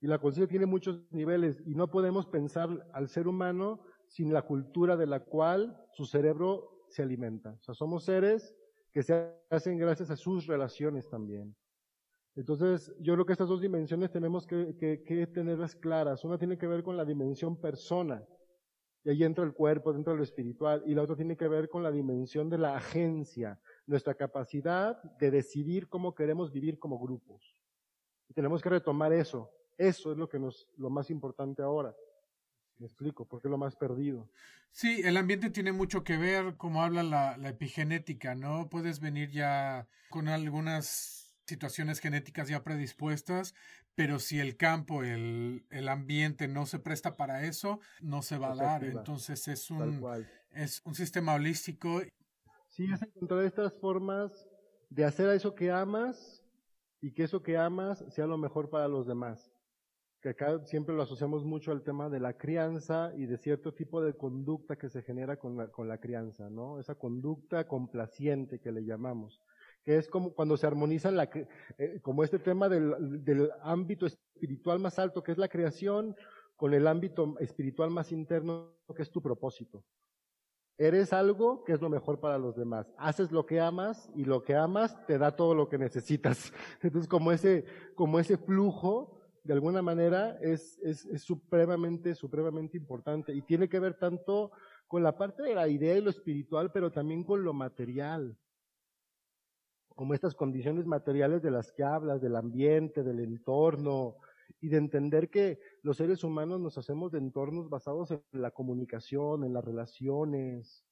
Y la conciencia tiene muchos niveles y no podemos pensar al ser humano sin la cultura de la cual su cerebro se alimenta. O sea, somos seres que se hacen gracias a sus relaciones también. Entonces, yo creo que estas dos dimensiones tenemos que, que tenerlas claras. Una tiene que ver con la dimensión persona, y ahí entra el cuerpo, dentro de lo espiritual. Y la otra tiene que ver con la dimensión de la agencia, nuestra capacidad de decidir cómo queremos vivir como grupos. Y tenemos que retomar eso. Eso es lo que nos, lo más importante ahora. Me explico, porque es lo más perdido. Sí, el ambiente tiene mucho que ver, como habla la, la epigenética, ¿no? Puedes venir ya con algunas situaciones genéticas ya predispuestas, pero si el campo, el, el ambiente no se presta para eso, no se va a dar. Entonces es un, es un sistema holístico. Sí, es encontrar estas formas de hacer eso que amas y que eso que amas sea lo mejor para los demás. Que acá siempre lo asociamos mucho al tema de la crianza y de cierto tipo de conducta que se genera con la, con la crianza, ¿no? Esa conducta complaciente que le llamamos que es como cuando se armoniza la, eh, como este tema del, del ámbito espiritual más alto, que es la creación, con el ámbito espiritual más interno, que es tu propósito. Eres algo que es lo mejor para los demás. Haces lo que amas y lo que amas te da todo lo que necesitas. Entonces, como ese, como ese flujo, de alguna manera, es, es, es supremamente, supremamente importante. Y tiene que ver tanto con la parte de la idea y lo espiritual, pero también con lo material como estas condiciones materiales de las que hablas, del ambiente, del entorno, y de entender que los seres humanos nos hacemos de entornos basados en la comunicación, en las relaciones,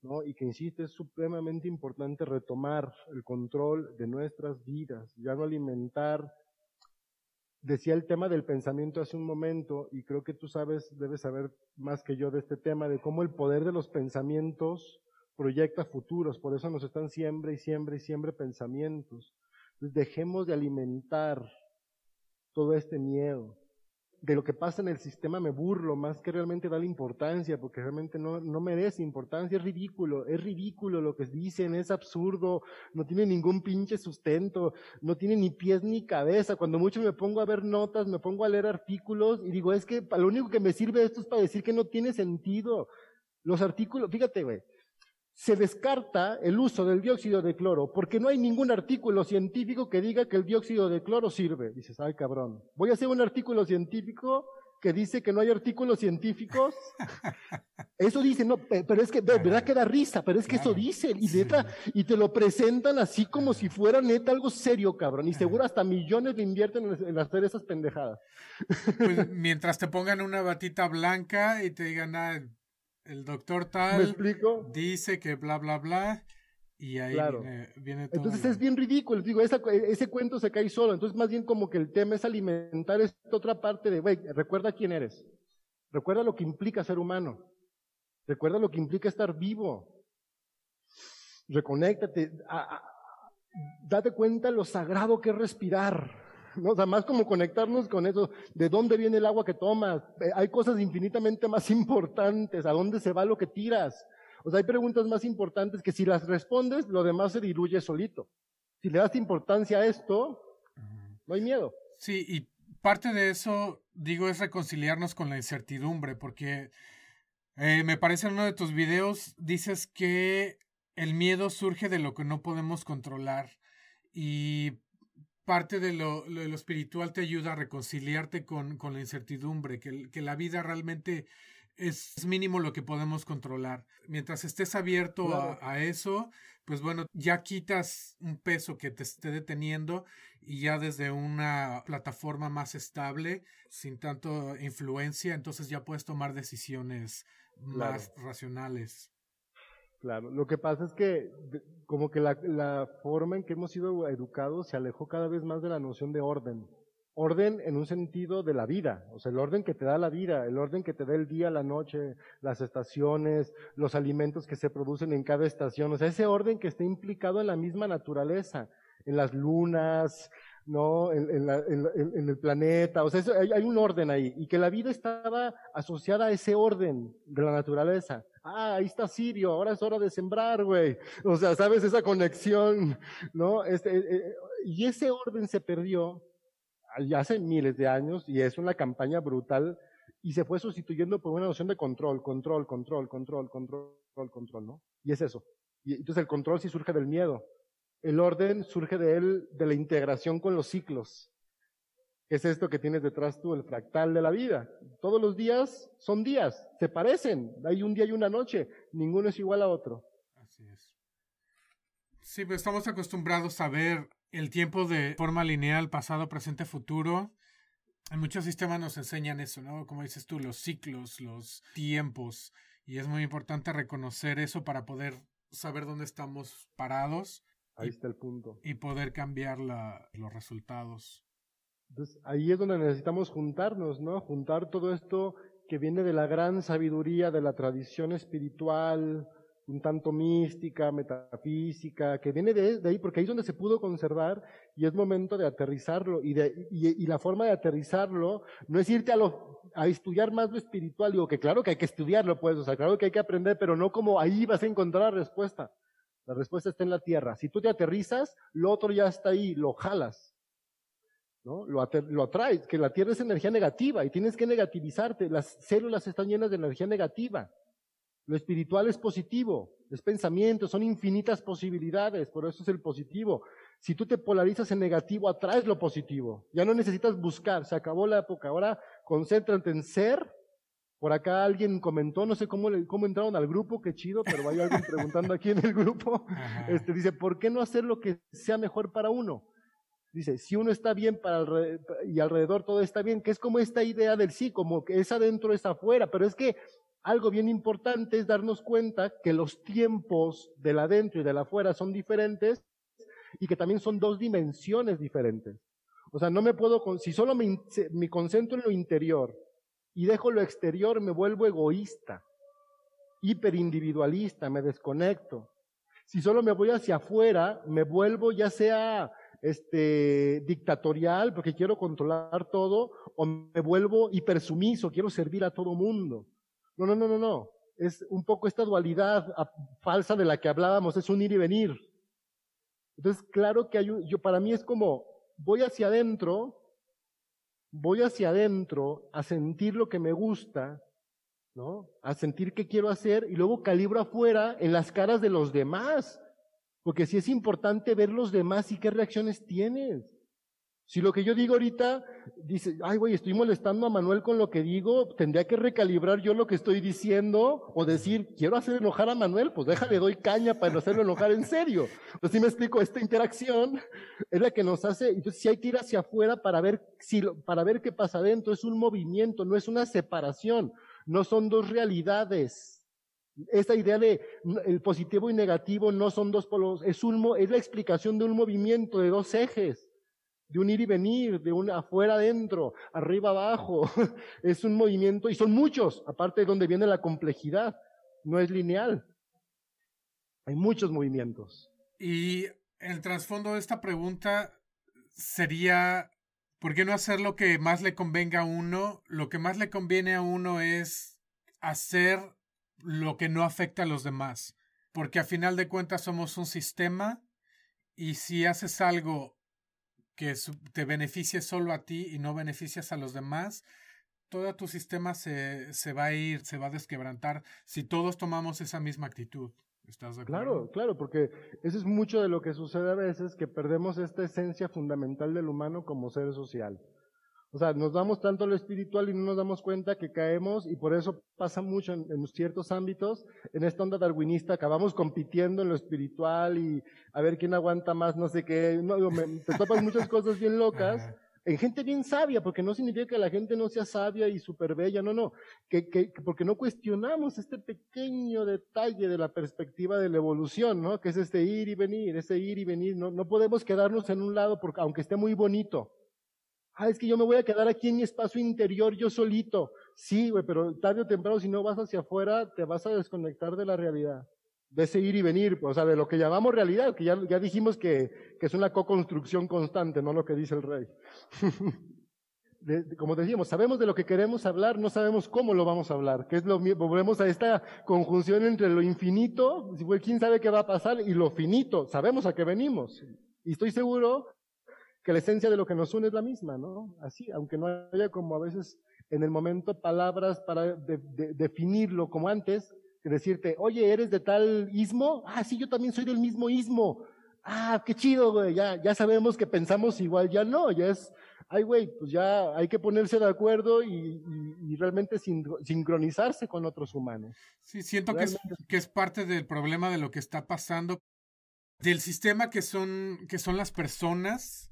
¿no? Y que, insisto, es supremamente importante retomar el control de nuestras vidas, ya no alimentar. Decía el tema del pensamiento hace un momento, y creo que tú sabes, debes saber más que yo de este tema, de cómo el poder de los pensamientos proyecta futuros, por eso nos están siempre y siempre y siempre pensamientos. Entonces dejemos de alimentar todo este miedo. De lo que pasa en el sistema me burlo más que realmente darle importancia, porque realmente no, no merece importancia, es ridículo, es ridículo lo que dicen, es absurdo, no tiene ningún pinche sustento, no tiene ni pies ni cabeza. Cuando mucho me pongo a ver notas, me pongo a leer artículos y digo, es que lo único que me sirve esto es para decir que no tiene sentido. Los artículos, fíjate, güey, se descarta el uso del dióxido de cloro porque no hay ningún artículo científico que diga que el dióxido de cloro sirve. Dices, ay cabrón, voy a hacer un artículo científico que dice que no hay artículos científicos. Eso dice, no, pero es que, verdad que da risa, pero es que eso dice, y neta, y te lo presentan así como si fuera neta algo serio, cabrón, y seguro hasta millones le invierten en, hacer esas pendejadas. Pues mientras te pongan una batita blanca y te digan, ah, el doctor tal dice que bla, bla, bla, y ahí viene, todo Entonces es bien ridículo, digo, ese cuento se cae solo, entonces más bien como que el tema es alimentar esta otra parte de, güey, recuerda quién eres, recuerda lo que implica ser humano, recuerda lo que implica estar vivo, reconéctate, date cuenta lo sagrado que es respirar, ¿no? O sea, más como conectarnos con eso, de dónde viene el agua que tomas, eh, hay cosas infinitamente más importantes, a dónde se va lo que tiras, o sea, hay preguntas más importantes que si las respondes, lo demás se diluye solito. Si le das importancia a esto, no hay miedo. Sí, y parte de eso, digo, es reconciliarnos con la incertidumbre, porque eh, me parece en uno de tus videos dices que el miedo surge de lo que no podemos controlar y parte de lo, lo, espiritual te ayuda a reconciliarte con, con la incertidumbre, que, que la vida realmente es mínimo lo que podemos controlar. Mientras estés abierto a, eso, pues bueno, ya quitas un peso que te esté deteniendo y ya desde una plataforma más estable, sin tanto influencia, entonces ya puedes tomar decisiones más racionales. Claro, lo que pasa es que como que la, la forma en que hemos sido educados se alejó cada vez más de la noción de orden orden en un sentido de la vida, o sea, el orden que te da la vida, el orden que te da el día, la noche, las estaciones, los alimentos que se producen en cada estación, o sea, ese orden que está implicado en la misma naturaleza, en las lunas, ¿no? En, el planeta, o sea, hay, hay, un orden ahí, y que la vida estaba asociada a ese orden de la naturaleza. Ah, ahí está Sirio, ahora es hora de sembrar, güey. O sea, ¿sabes? Esa conexión, ¿no? Este, eh, eh, y ese orden se perdió ya hace miles de años y es una campaña brutal y se fue sustituyendo por una noción de control, control, control, control, control, control, ¿no? Y es eso. Entonces el control sí surge del miedo. El orden surge de la integración con los ciclos. Es esto que tienes detrás tú, el fractal de la vida. Todos los días son días, se parecen. Hay un día y una noche, ninguno es igual a otro. Así es. Sí, pues estamos acostumbrados a ver el tiempo de forma lineal, pasado, presente, futuro. En muchos sistemas nos enseñan eso, ¿no? Como dices tú, los ciclos, los tiempos. Y es muy importante reconocer eso para poder saber dónde estamos parados. Ahí está el punto. Y poder cambiar la, los resultados. Entonces, ahí es donde necesitamos juntarnos, ¿no? Juntar todo esto que viene de la gran sabiduría de la tradición espiritual, un tanto mística, metafísica, que viene de, ahí, porque ahí es donde se pudo conservar y es momento de aterrizarlo. Y, de, y, la forma de aterrizarlo no es irte a, lo, a estudiar más lo espiritual, digo que claro que hay que estudiarlo, pues, o sea, claro que hay que aprender, pero no como ahí vas a encontrar la respuesta. La respuesta está en la tierra. Si tú te aterrizas, lo otro ya está ahí, lo jalas. ¿No? Lo, lo atraes, que la tierra es energía negativa y tienes que negativizarte. Las células están llenas de energía negativa. Lo espiritual es positivo, es pensamiento, son infinitas posibilidades, por eso es el positivo. Si tú te polarizas en negativo, atraes lo positivo. Ya no necesitas buscar, se acabó la época. Ahora concéntrate en ser. Por acá alguien comentó, no sé cómo, cómo entraron al grupo, qué chido, pero hay alguien preguntando aquí en el grupo. Este, dice, ¿por qué no hacer lo que sea mejor para uno? Dice, si uno está bien para y alrededor todo está bien, que es como esta idea del sí, como que es adentro, es afuera, pero es que algo bien importante es darnos cuenta que los tiempos del adentro y del afuera son diferentes y que también son dos dimensiones diferentes. O sea, no me puedo, si solo me, me concentro en lo interior y dejo lo exterior, me vuelvo egoísta, hiperindividualista, me desconecto. Si solo me voy hacia afuera, me vuelvo ya sea este dictatorial porque quiero controlar todo o me vuelvo hipersumiso, quiero servir a todo mundo. No, no, no, no, no. Es un poco esta dualidad falsa de la que hablábamos, es un ir y venir. Entonces, claro que hay un, yo para mí es como, voy hacia adentro, voy hacia adentro a sentir lo que me gusta, ¿no? A sentir qué quiero hacer y luego calibro afuera en las caras de los demás. Porque sí es importante ver los demás y qué reacciones tienes. Si lo que yo digo ahorita dice, ay güey, estoy molestando a Manuel con lo que digo, tendría que recalibrar yo lo que estoy diciendo o decir, quiero hacer enojar a Manuel, pues déjale, doy caña para hacerlo enojar en serio. Pues si me explico, esta interacción es la que nos hace, entonces si hay que ir hacia afuera para ver, si, para ver qué pasa adentro, es un movimiento, no es una separación, no son dos realidades. Esta idea de el positivo y negativo no son dos polos, es, un, es la explicación de un movimiento de dos ejes de un ir y venir, de un afuera adentro, arriba abajo. Es un movimiento y son muchos, aparte de donde viene la complejidad. No es lineal. Hay muchos movimientos. Y el trasfondo de esta pregunta sería, ¿por qué no hacer lo que más le convenga a uno? Lo que más le conviene a uno es hacer lo que no afecta a los demás. Porque a final de cuentas somos un sistema y si haces algo que te beneficie solo a ti y no beneficias a los demás, todo tu sistema se, se va a ir, se va a desquebrantar si todos tomamos esa misma actitud. ¿Estás de acuerdo? Claro, claro, porque eso es mucho de lo que sucede a veces, que perdemos esta esencia fundamental del humano como ser social. O sea, nos damos tanto lo espiritual y no nos damos cuenta que caemos y por eso pasa mucho en, ciertos ámbitos, en esta onda darwinista, acabamos compitiendo en lo espiritual y a ver quién aguanta más, no sé qué, no, te topas muchas cosas bien locas. En gente bien sabia, porque no significa que la gente no sea sabia y súper bella, no, no, que, que, porque no cuestionamos este pequeño detalle de la perspectiva de la evolución, ¿no? Que es este ir y venir, ese ir y venir, no, no podemos quedarnos en un lado porque aunque esté muy bonito, Ah, es que yo me voy a quedar aquí en mi espacio interior yo solito. Sí, güey, pero tarde o temprano si no vas hacia afuera, te vas a desconectar de la realidad. De ese ir y venir, o sea, de lo que llamamos realidad, que ya, ya dijimos que, que es una co-construcción constante, no lo que dice el rey. como decíamos, sabemos de lo que queremos hablar, no sabemos cómo lo vamos a hablar, que es lo volvemos a esta conjunción entre lo infinito, quién sabe qué va a pasar, y lo finito, sabemos a qué venimos. Y estoy seguro que la esencia de lo que nos une es la misma, ¿no? Así, aunque no haya como a veces en el momento palabras para definirlo como antes, que decirte, oye, ¿eres de tal ismo? Ah, sí, yo también soy del mismo ismo. Ah, qué chido, güey, ya, ya sabemos que pensamos igual, ya no, ya es, ay, güey, pues ya hay que ponerse de acuerdo y, realmente sincronizarse con otros humanos. Sí, siento que es, que es parte del problema de lo que está pasando, del sistema que son, que son las personas,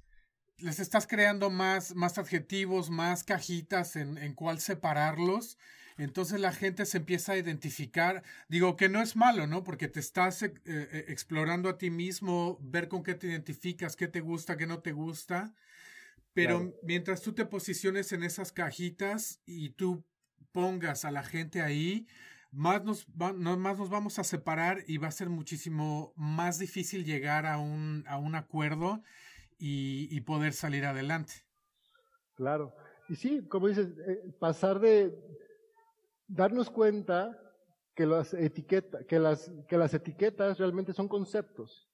les estás creando más, más adjetivos, más cajitas en, en cuál separarlos. Entonces la gente se empieza a identificar. Digo que no es malo, ¿no? Porque te estás eh, eh, explorando a ti mismo, ver con qué te identificas, qué te gusta, qué no te gusta. Pero mientras tú te posiciones en esas cajitas y tú pongas a la gente ahí, más nos, más nos vamos a separar y va a ser muchísimo más difícil llegar a un, a un acuerdo y, poder salir adelante. Claro. Y sí, como dices, eh, pasar de darnos cuenta que las, etiquetas, que, las, que las etiquetas realmente son conceptos.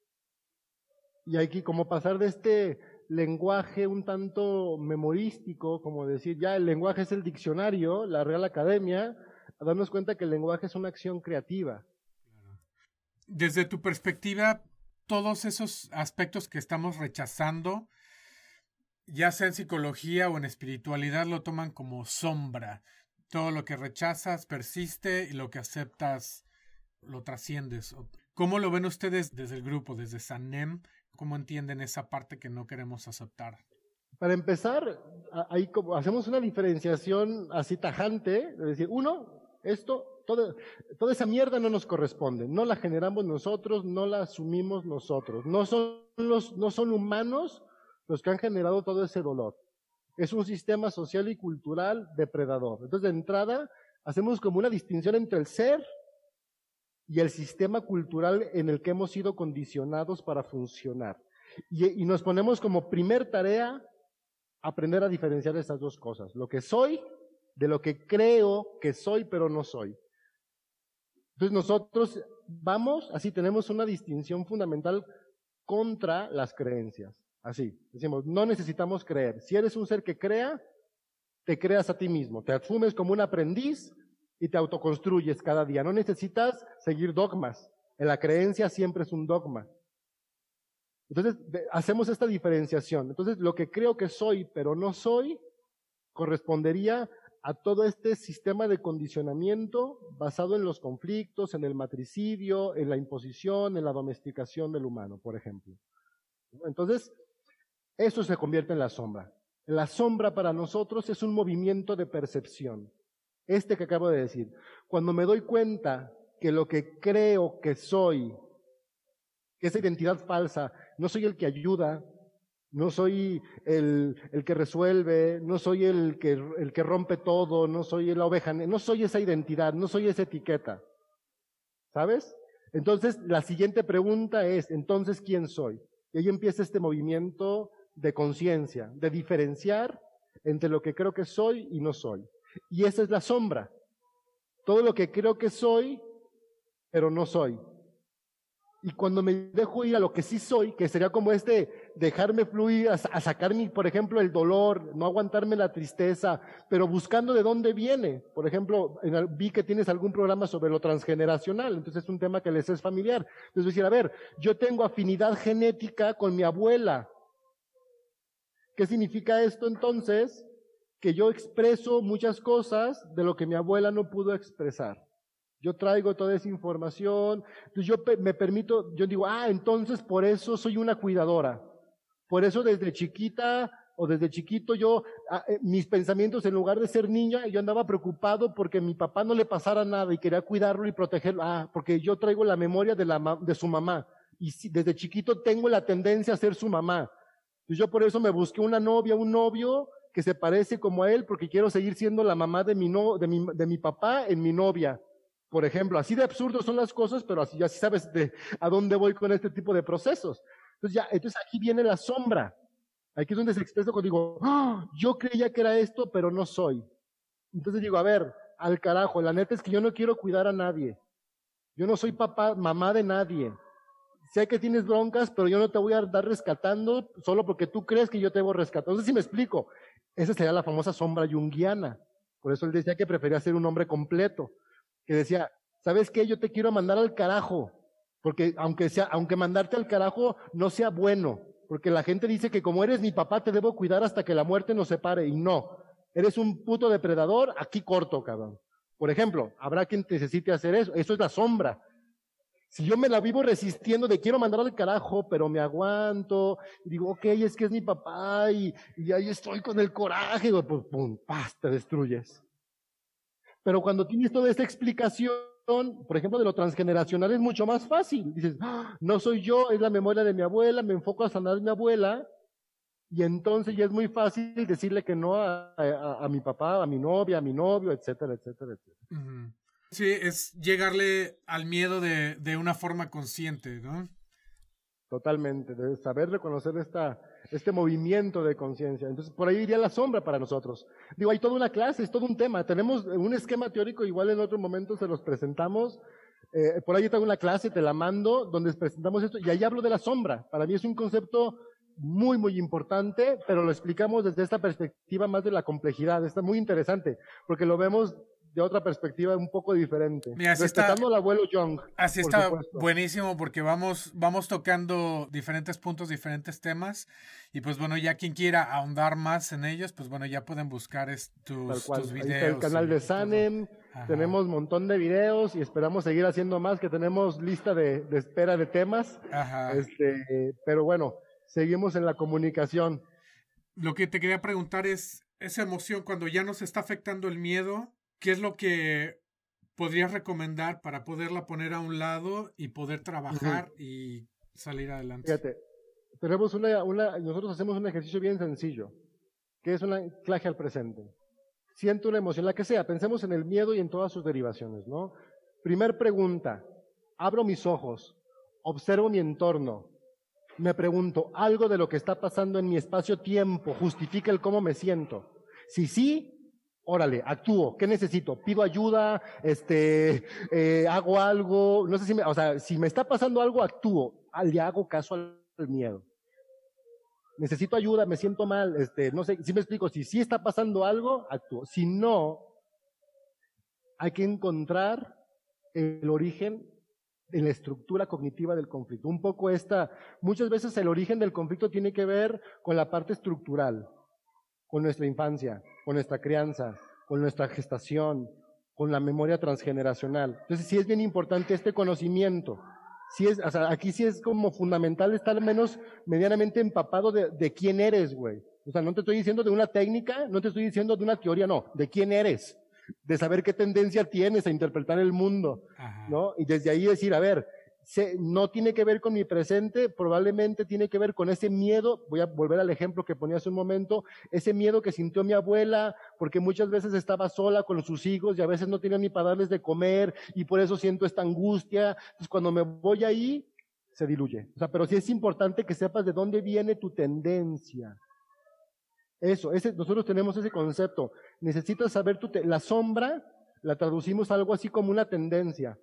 Y hay que como pasar de este lenguaje un tanto memorístico, como decir, ya el lenguaje es el diccionario, la Real Academia, a darnos cuenta que el lenguaje es una acción creativa. Desde tu perspectiva, todos esos aspectos que estamos rechazando, ya sea en psicología o en espiritualidad, lo toman como sombra. Todo lo que rechazas persiste y lo que aceptas lo trasciendes. ¿Cómo lo ven ustedes desde el grupo, desde Sanem? ¿Cómo entienden esa parte que no queremos aceptar? Para empezar, ahí como hacemos una diferenciación así tajante, decir, uno, esto toda, esa mierda no nos corresponde, no la generamos nosotros, no la asumimos nosotros, no son, los, no son humanos los que han generado todo ese dolor. Es un sistema social y cultural depredador. Entonces, de entrada, hacemos como una distinción entre el ser y el sistema cultural en el que hemos sido condicionados para funcionar. Y, y, nos ponemos como primer tarea aprender a diferenciar esas dos cosas, lo que soy de lo que creo que soy pero no soy. Entonces nosotros vamos, así tenemos una distinción fundamental contra las creencias. Así, decimos, no necesitamos creer. Si eres un ser que crea, te creas a ti mismo, te asumes como un aprendiz y te autoconstruyes cada día. No necesitas seguir dogmas. En la creencia siempre es un dogma. Entonces, hacemos esta diferenciación. Entonces, lo que creo que soy, pero no soy, correspondería a todo este sistema de condicionamiento basado en los conflictos, en el matricidio, en la imposición, en la domesticación del humano, por ejemplo. Entonces, eso se convierte en la sombra. La sombra para nosotros es un movimiento de percepción. Este que acabo de decir. Cuando me doy cuenta que lo que creo que soy, que esa identidad falsa, no soy el que ayuda, no soy el, el, que resuelve, no soy el que, el que rompe todo, no soy la oveja, no soy esa identidad, no soy esa etiqueta. ¿Sabes? Entonces, la siguiente pregunta es, entonces, ¿quién soy? Y ahí empieza este movimiento de conciencia, de diferenciar entre lo que creo que soy y no soy. Y esa es la sombra. Todo lo que creo que soy, pero no soy. Y cuando me dejo ir a lo que sí soy, que sería como este dejarme fluir, a, sacarme, por ejemplo, el dolor, no aguantarme la tristeza, pero buscando de dónde viene. Por ejemplo, vi que tienes algún programa sobre lo transgeneracional, entonces es un tema que les es familiar. Entonces decir, a ver, yo tengo afinidad genética con mi abuela. ¿Qué significa esto entonces? Que yo expreso muchas cosas de lo que mi abuela no pudo expresar. Yo traigo toda esa información. Entonces yo me permito, yo digo, ah, entonces por eso soy una cuidadora. Por eso desde chiquita o desde chiquito yo, ah, eh, mis pensamientos en lugar de ser niña, yo andaba preocupado porque mi papá no le pasara nada y quería cuidarlo y protegerlo. Ah, porque yo traigo la memoria de, la, de su mamá. Y desde chiquito tengo la tendencia a ser su mamá. Entonces yo por eso me busqué una novia, un novio que se parece como a él porque quiero seguir siendo la mamá de mi, no, de mi, de mi papá en mi novia. Por ejemplo, así de absurdo son las cosas, pero así ya sabes de a dónde voy con este tipo de procesos. Entonces ya, entonces aquí viene la sombra. Aquí es donde se expresa cuando digo, ¡Ah! yo creía que era esto, pero no soy. Entonces digo, a ver, al carajo, la neta es que yo no quiero cuidar a nadie. Yo no soy papá, mamá de nadie. Sé que tienes broncas, pero yo no te voy a dar rescatando solo porque tú crees que yo te voy a rescatar. No sé si me explico. Esa sería la famosa sombra junguiana. Por eso él decía que prefería ser un hombre completo que decía, ¿sabes qué? Yo te quiero mandar al carajo, porque aunque sea, aunque mandarte al carajo no sea bueno, porque la gente dice que como eres mi papá te debo cuidar hasta que la muerte nos separe, y no, eres un puto depredador, aquí corto, cabrón. Por ejemplo, habrá quien necesite hacer eso, eso es la sombra. Si yo me la vivo resistiendo de quiero mandar al carajo, pero me aguanto, y digo, ok, es que es mi papá, y, y ahí estoy con el coraje, pues pum, paz, te destruyes. Pero cuando tienes toda esta explicación, por ejemplo, de lo transgeneracional, es mucho más fácil. Dices, ah, no soy yo, es la memoria de mi abuela, me enfoco a sanar a mi abuela, y entonces ya es muy fácil decirle que no a, a, mi papá, a mi novia, a mi novio, etcétera, etcétera, etcétera. Sí, es llegarle al miedo de, de una forma consciente, ¿no? Totalmente, de saber reconocer esta, este movimiento de conciencia. Entonces, por ahí iría la sombra para nosotros. Digo, hay toda una clase, es todo un tema. Tenemos un esquema teórico, igual en otro momento se los presentamos. Eh, por ahí tengo una clase, te la mando, donde presentamos esto, y ahí hablo de la sombra. Para mí es un concepto muy, muy importante, pero lo explicamos desde esta perspectiva más de la complejidad. Está muy interesante, porque lo vemos de otra perspectiva un poco diferente. Mira, así Respetando al abuelo Young. Así está buenísimo porque vamos, vamos tocando diferentes puntos, diferentes temas. Y pues bueno, ya quien quiera ahondar más en ellos, pues bueno, ya pueden buscar tus, tus videos. Ahí está el canal de Sanem. Tenemos un montón de videos y esperamos seguir haciendo más, que tenemos lista de, de espera de temas. Ajá. Este, pero bueno, seguimos en la comunicación. Lo que te quería preguntar es, esa emoción cuando ya nos está afectando el miedo, ¿qué es lo que podrías recomendar para poderla poner a un lado y poder trabajar y salir adelante? Fíjate, tenemos una, una, nosotros hacemos un ejercicio bien sencillo, que es un anclaje al presente. Siento una emoción, la que sea, pensemos en el miedo y en todas sus derivaciones, ¿no? Primer pregunta, abro mis ojos, observo mi entorno, me pregunto, ¿algo de lo que está pasando en mi espacio-tiempo justifica el cómo me siento? Si sí, órale, actúo, ¿qué necesito? Pido ayuda, este, eh, hago algo, no sé si me, o sea, si me está pasando algo, actúo, le hago caso al miedo. Necesito ayuda, me siento mal, este, no sé, si me explico, si sí está pasando algo, actúo. Si no, hay que encontrar el origen en la estructura cognitiva del conflicto. Un poco esta, muchas veces el origen del conflicto tiene que ver con la parte estructural, con nuestra infancia, con nuestra crianza, con nuestra gestación, con la memoria transgeneracional. Entonces sí es bien importante este conocimiento. Sí es, o sea, aquí sí es como fundamental estar al menos medianamente empapado de, de quién eres, güey. O sea, no te estoy diciendo de una técnica, no te estoy diciendo de una teoría, no, de quién eres, de saber qué tendencia tienes a interpretar el mundo, ¿no? Y desde ahí decir, a ver, no tiene que ver con mi presente, probablemente tiene que ver con ese miedo, voy a volver al ejemplo que ponía hace un momento, ese miedo que sintió mi abuela, porque muchas veces estaba sola con sus hijos y a veces no tenía ni para darles de comer y por eso siento esta angustia. Entonces cuando me voy ahí, se diluye. O sea, pero sí es importante que sepas de dónde viene tu tendencia. Eso, ese, nosotros tenemos ese concepto. Necesitas saber tu, la sombra, la traducimos algo así como una tendencia.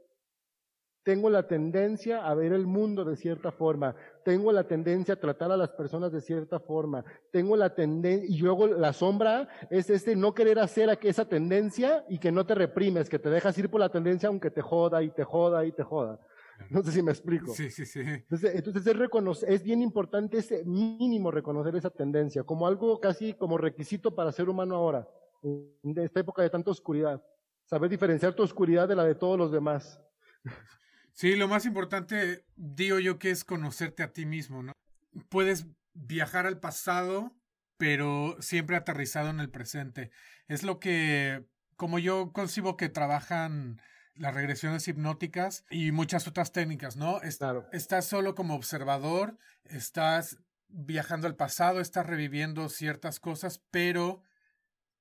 Tengo la tendencia a ver el mundo de cierta forma. Tengo la tendencia a tratar a las personas de cierta forma. Tengo la tendencia, y luego la sombra es este no querer hacer esa tendencia y que no te reprimes, que te dejas ir por la tendencia aunque te joda y te joda y te joda. No sé si me explico. Sí, sí, sí. Entonces, entonces es, reconocer, es bien importante ese mínimo reconocer esa tendencia como algo casi como requisito para ser humano ahora, en esta época de tanta oscuridad. Saber diferenciar tu oscuridad de la de todos los demás. Sí, lo más importante, digo yo, que es conocerte a ti mismo, ¿no? Puedes viajar al pasado, pero siempre aterrizado en el presente. Es lo que, como yo concibo que trabajan las regresiones hipnóticas y muchas otras técnicas, ¿no? Estás solo como observador, estás viajando al pasado, estás reviviendo ciertas cosas, pero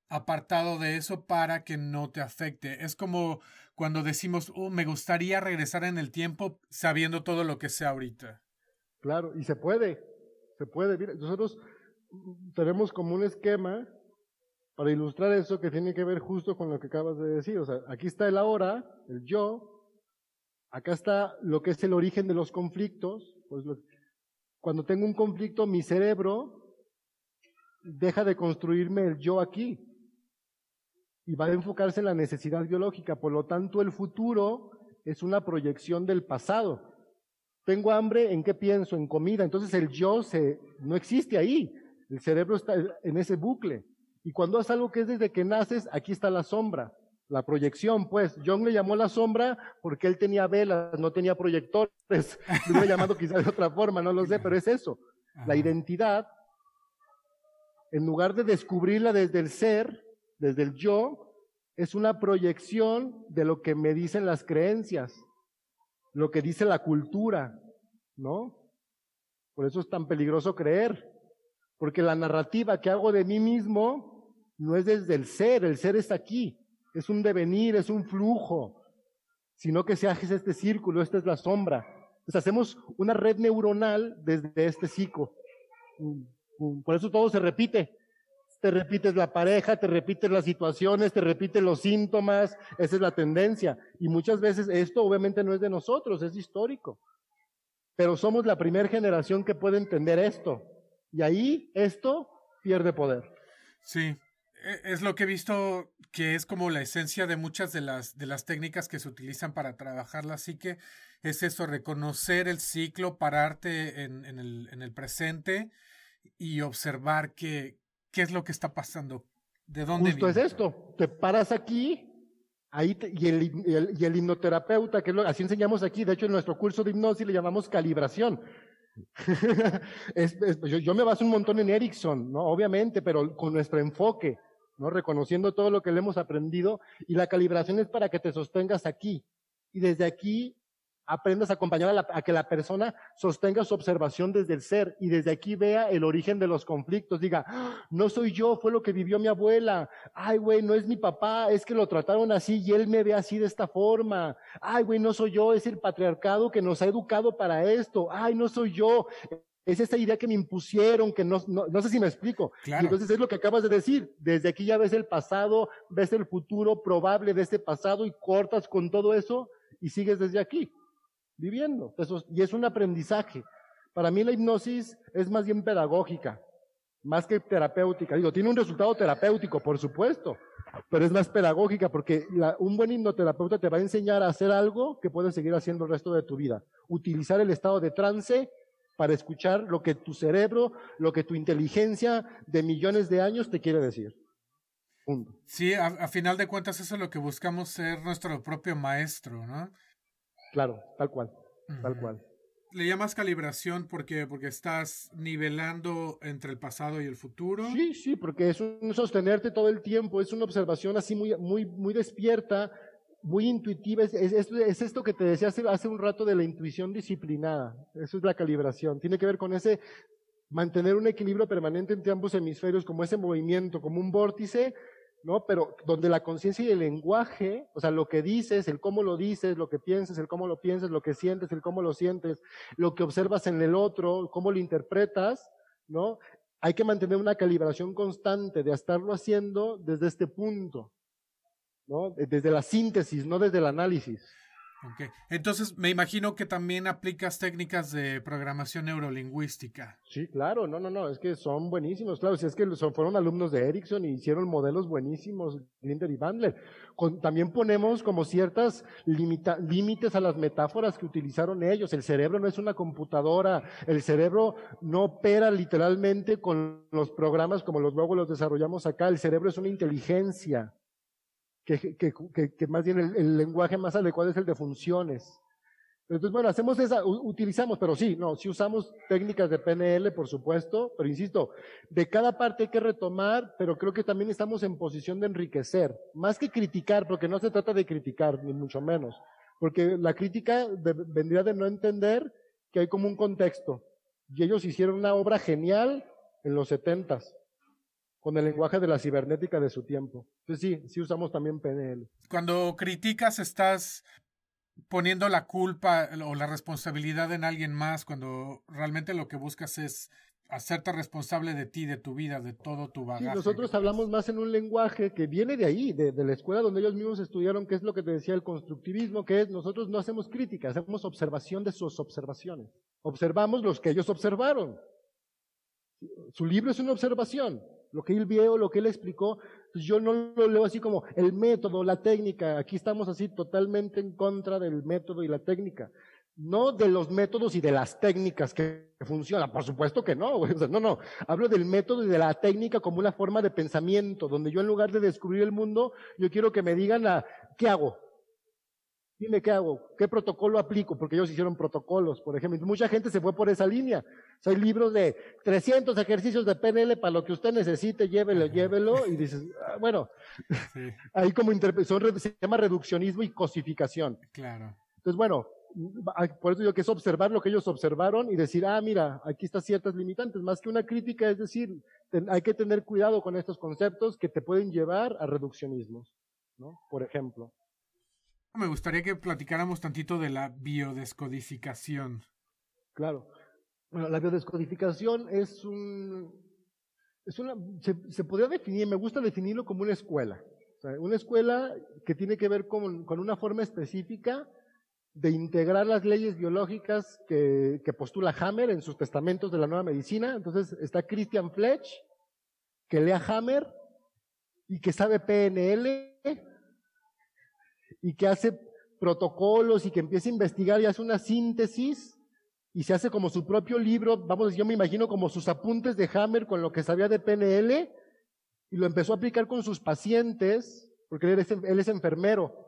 apartado de eso para que no te afecte. Es como cuando decimos, oh, me gustaría regresar en el tiempo sabiendo todo lo que sé ahorita. Claro, y se puede, se puede. nosotros tenemos como un esquema para ilustrar eso que tiene que ver justo con lo que acabas de decir. O sea, aquí está el ahora, el yo, acá está lo que es el origen de los conflictos. Pues cuando tengo un conflicto, mi cerebro deja de construirme el yo aquí y va a enfocarse en la necesidad biológica. Por lo tanto, el futuro es una proyección del pasado. Tengo hambre, ¿en qué pienso? En comida. Entonces el yo se, no existe ahí. El cerebro está en ese bucle. Y cuando haces algo que es desde que naces, aquí está la sombra, la proyección, pues. John le llamó la sombra porque él tenía velas, no tenía proyectores. Lo hubiera llamado quizás de otra forma, no lo sé, pero es eso. La identidad, en lugar de descubrirla desde el ser, desde el yo, es una proyección de lo que me dicen las creencias, lo que dice la cultura, ¿no? Por eso es tan peligroso creer. Porque la narrativa que hago de mí mismo no es desde el ser, el ser está aquí, es un devenir, es un flujo, sino que se hace este círculo, esta es la sombra. Entonces hacemos una red neuronal desde este ciclo. Por eso todo se repite. Te repites la pareja, te repites las situaciones, te repites los síntomas, esa es la tendencia. Y muchas veces esto obviamente no es de nosotros, es histórico. Pero somos la primera generación que puede entender esto. Y ahí esto pierde poder. Sí, e, es lo que he visto que es como la esencia de muchas de las, de las técnicas que se utilizan para trabajar la psique. Es eso, reconocer el ciclo, pararte en, en, el, en el presente y observar qué, qué es lo que está pasando. ¿De dónde Justo es esto. Te paras aquí Ahí y, el, y, el, hipnoterapeuta, que así enseñamos aquí, de hecho en nuestro curso de hipnosis le llamamos calibración. yo, me baso un montón en Erickson, ¿no? Obviamente, pero con nuestro enfoque, ¿no? Reconociendo todo lo que le hemos aprendido y la calibración es para que te sostengas aquí. Y desde aquí aprendas a acompañar a, que la persona sostenga su observación desde el ser y desde aquí vea el origen de los conflictos. Diga, ah, no soy yo, fue lo que vivió mi abuela. Ay, güey, no es mi papá, es que lo trataron así y él me ve así de esta forma. Ay, güey, no soy yo, es el patriarcado que nos ha educado para esto. Ay, no soy yo. Es esa idea que me impusieron, que no, no, sé si me explico. entonces es lo que acabas de decir. Desde aquí ya ves el pasado, ves el futuro probable de este pasado y cortas con todo eso y sigues desde aquí viviendo. Eso, y es un aprendizaje. Para mí la hipnosis es más bien pedagógica, más que terapéutica. Digo, tiene un resultado terapéutico, por supuesto, pero es más pedagógica porque un buen hipnoterapeuta te va a enseñar a hacer algo que puedes seguir haciendo el resto de tu vida. Utilizar el estado de trance para escuchar lo que tu cerebro, lo que tu inteligencia de millones de años te quiere decir. Sí, a, final de cuentas eso es lo que buscamos ser nuestro propio maestro, ¿no? Claro, tal cual, tal cual. Le llamas calibración porque, porque estás nivelando entre el pasado y el futuro. Sí, sí, porque es un sostenerte todo el tiempo, es una observación así muy, muy, muy despierta, muy intuitiva. Es, es, esto que te decía hace, hace un rato de la intuición disciplinada. Eso es la calibración. Tiene que ver con ese mantener un equilibrio permanente entre ambos hemisferios, como ese movimiento, como un vórtice ¿no? Pero donde la conciencia y el lenguaje, o sea, lo que dices, el cómo lo dices, lo que piensas, el cómo lo piensas, lo que sientes, el cómo lo sientes, lo que observas en el otro, cómo lo interpretas, ¿no? Hay que mantener una calibración constante de estarlo haciendo desde este punto, ¿no? Desde la síntesis, no desde el análisis. Okay. Entonces, me imagino que también aplicas técnicas de programación neurolingüística. Sí, claro, no, no, no, es que son buenísimos, claro, si es que fueron alumnos de Ericsson y hicieron modelos buenísimos, Linder y Bandler. también ponemos como ciertas límites a las metáforas que utilizaron ellos. El cerebro no es una computadora, el cerebro no opera literalmente con los programas como los luego los desarrollamos acá, el cerebro es una inteligencia que, más bien el, lenguaje más adecuado es el de funciones. Entonces, bueno, hacemos esa, utilizamos, pero sí, no, sí usamos técnicas de PNL, por supuesto, pero insisto, de cada parte hay que retomar, pero creo que también estamos en posición de enriquecer, más que criticar, porque no se trata de criticar, ni mucho menos, porque la crítica vendría de no entender que hay como un contexto, y ellos hicieron una obra genial en los setentas, con el lenguaje de la cibernética de su tiempo. Entonces sí, sí usamos también PNL. Cuando criticas estás poniendo la culpa o la responsabilidad en alguien más cuando realmente lo que buscas es hacerte responsable de ti, de tu vida, de todo tu bagaje. nosotros hablamos más en un lenguaje que viene de ahí, de, de, la escuela donde ellos mismos estudiaron, que es lo que te decía el constructivismo, que es nosotros no hacemos crítica, hacemos observación de sus observaciones. Observamos los que ellos observaron. Su libro es una observación lo que él vio, lo que él explicó, pues yo no lo leo así como el método, la técnica. Aquí estamos así totalmente en contra del método y la técnica. No de los métodos y de las técnicas que funcionan. Por supuesto que no. no, no. Hablo del método y de la técnica como una forma de pensamiento, donde yo en lugar de descubrir el mundo, yo quiero que me digan a, ¿qué hago? Dime qué hago, qué protocolo aplico, porque ellos hicieron protocolos, por ejemplo. Mucha gente se fue por esa línea. hay libros de 300 ejercicios de PNL para lo que usted necesite, llévelo, llévelo, y dices, ah, bueno, ahí como se llama reduccionismo y cosificación. Claro. Entonces, bueno, por eso digo que es observar lo que ellos observaron y decir, ah, mira, aquí están ciertas limitantes, más que una crítica, es decir, hay que tener cuidado con estos conceptos que te pueden llevar a reduccionismos, ¿no? Por ejemplo. Me gustaría que platicáramos tantito de la biodescodificación. Claro. Bueno, la biodescodificación es un, es una, se, podría definir, me gusta definirlo como una escuela. una escuela que tiene que ver con, con, una forma específica de integrar las leyes biológicas que, que postula Hammer en sus testamentos de la nueva medicina. Entonces está Christian Fletch, que lea Hammer y que sabe PNL y que hace protocolos y que empieza a investigar y hace una síntesis y se hace como su propio libro, vamos, yo me imagino como sus apuntes de Hammer con lo que sabía de PNL y lo empezó a aplicar con sus pacientes, porque él es, enfermero.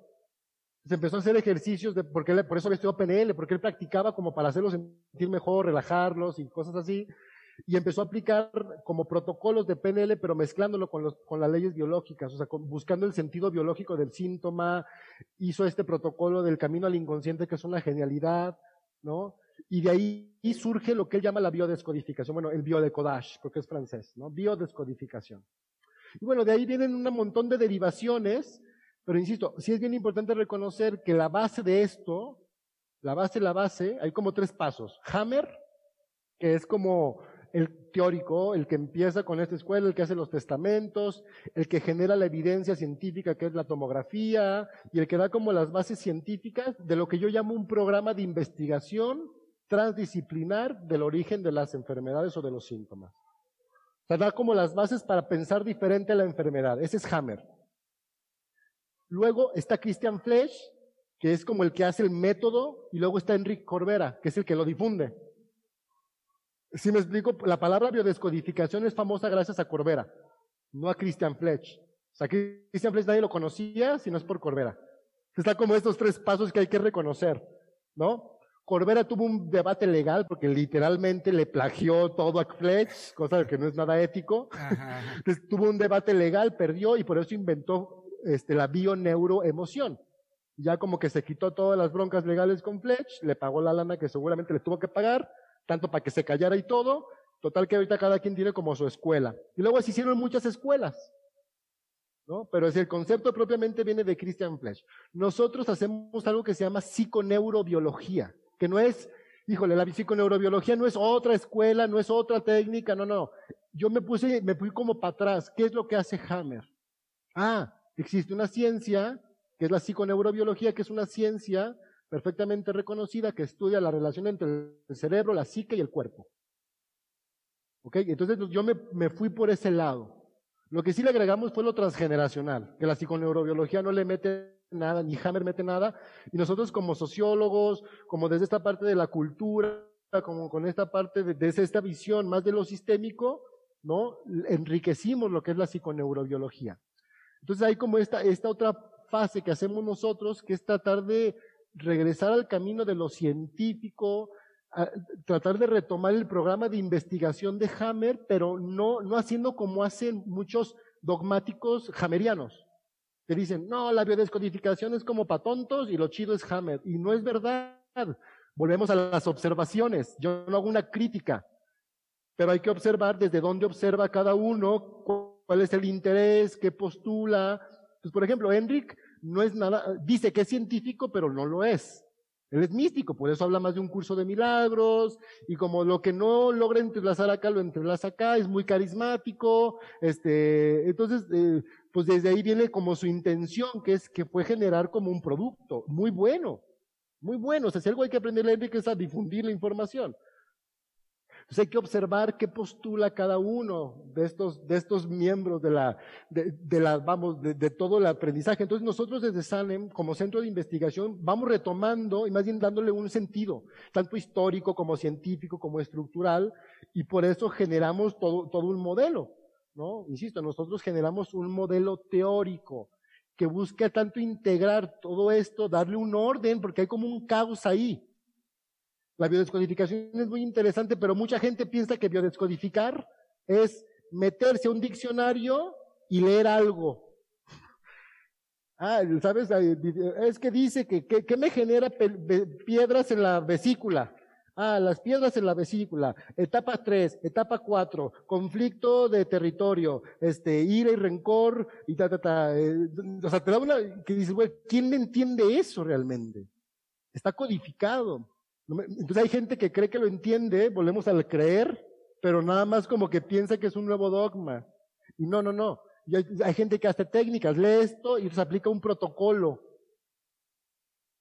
Se empezó a hacer ejercicios, de, porque él, por eso le estudió PNL, porque él practicaba como para hacerlos sentir mejor, relajarlos y cosas así y empezó a aplicar como protocolos de PNL, pero mezclándolo con, los, con las leyes biológicas, o sea, buscando el sentido biológico del síntoma, hizo este protocolo del camino al inconsciente, que es una genialidad, ¿no? Y de ahí surge lo que él llama la biodescodificación, bueno, el biodecodage, porque es francés, ¿no? Biodescodificación. Y bueno, de ahí vienen un montón de derivaciones, pero insisto, sí es bien importante reconocer que la base de esto, la base, la base, hay como tres pasos. Hammer, que es como el teórico, el que empieza con esta escuela, el que hace los testamentos, el que genera la evidencia científica que es la tomografía y el que da como las bases científicas de lo que yo llamo un programa de investigación transdisciplinar del origen de las enfermedades o de los síntomas. O sea, da como las bases para pensar diferente a la enfermedad. Ese es Hammer. Luego está Christian Flesch, que es como el que hace el método, y luego está Enrique Corbera, que es el que lo difunde. Si me explico, la palabra biodescodificación es famosa gracias a Corbera, no a Christian Fletch. O sea, Christian Fletch nadie lo conocía si no es por Corbera. Está como estos tres pasos que hay que reconocer, ¿no? Corbera tuvo un debate legal porque literalmente le plagió todo a Fletch, cosa que no es nada ético. Entonces tuvo un debate legal, perdió y por eso inventó este, la bioneuroemoción. Ya como que se quitó todas las broncas legales con Fletch, le pagó la lana que seguramente le tuvo que pagar, tanto para que se callara y todo. Total que ahorita cada quien tiene como su escuela. Y luego se hicieron muchas escuelas. ¿no? Pero es el concepto propiamente viene de Christian Flesch. Nosotros hacemos algo que se llama psiconeurobiología, que no es, híjole, la psiconeurobiología no es otra escuela, no es otra técnica, no, no. Yo me puse, me fui como para atrás. ¿Qué es lo que hace Hammer? Ah, existe una ciencia, que es la psiconeurobiología, que es una ciencia perfectamente reconocida que estudia la relación entre el cerebro, la psique y el cuerpo. ¿Ok? Entonces yo me, me fui por ese lado. Lo que sí le agregamos fue lo transgeneracional, que la psiconeurobiología no le mete nada, ni Hammer mete nada, y nosotros como sociólogos, como desde esta parte de la cultura, como con esta parte de, desde esta visión más de lo sistémico, ¿no? Enriquecimos lo que es la psiconeurobiología. Entonces hay como esta, esta otra fase que hacemos nosotros, que es tratar de regresar al camino de lo científico, tratar de retomar el programa de investigación de Hammer, pero no, no haciendo como hacen muchos dogmáticos hammerianos, que dicen, no, la biodescodificación es como para tontos y lo chido es Hammer. Y no es verdad. Volvemos a las observaciones. Yo no hago una crítica, pero hay que observar desde dónde observa cada uno, cuál es el interés, qué postula. Pues, por ejemplo, Enric no es nada, dice que es científico, pero no lo es. Él es místico, por eso habla más de un curso de milagros, y como lo que no logra entrelazar acá, lo entrelaza acá, es muy carismático, este, entonces, eh, pues desde ahí viene como su intención, que es que fue generar como un producto muy bueno, muy bueno. O sea, si algo hay que aprender a Enrique es a difundir la información. Entonces hay que observar qué postula cada uno de estos, de estos miembros de la, de, de la vamos, de, de, todo el aprendizaje. Entonces nosotros desde SANEM, como centro de investigación, vamos retomando y más bien dándole un sentido, tanto histórico como científico, como estructural, y por eso generamos todo, todo un modelo, ¿no? Insisto, nosotros generamos un modelo teórico que busca tanto integrar todo esto, darle un orden, porque hay como un caos ahí. La biodescodificación es muy interesante, pero mucha gente piensa que biodescodificar es meterse a un diccionario y leer algo. Ah, ¿sabes? Es que dice que, que, me genera piedras en la vesícula. Ah, las piedras en la vesícula. Etapa 3, etapa 4, conflicto de territorio, este, ira y rencor, y ta, ta, ta. Eh, o sea, te da una, que dices, ¿quién entiende eso realmente? Está codificado. Entonces hay gente que cree que lo entiende, volvemos al creer, pero nada más como que piensa que es un nuevo dogma. Y no, no, no. Y hay, gente que hace técnicas, lee esto y se aplica un protocolo.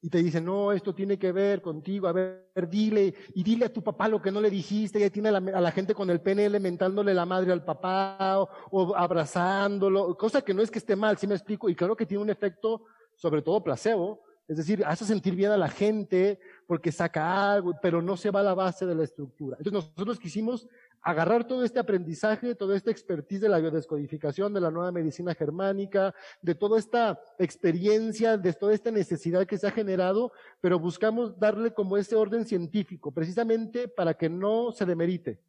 Y te dice, no, esto tiene que ver contigo, a ver, dile, y dile a tu papá lo que no le dijiste, y tiene a la, gente con el PNL mentándole la madre al papá, o, abrazándolo, cosa que no es que esté mal, si me explico, y claro que tiene un efecto, sobre todo placebo, es decir, hace sentir bien a la gente porque saca algo, pero no se va a la base de la estructura. Entonces nosotros quisimos agarrar todo este aprendizaje, toda esta expertise de la biodescodificación, de la nueva medicina germánica, de toda esta experiencia, de toda esta necesidad que se ha generado, pero buscamos darle como ese orden científico, precisamente para que no se demerite.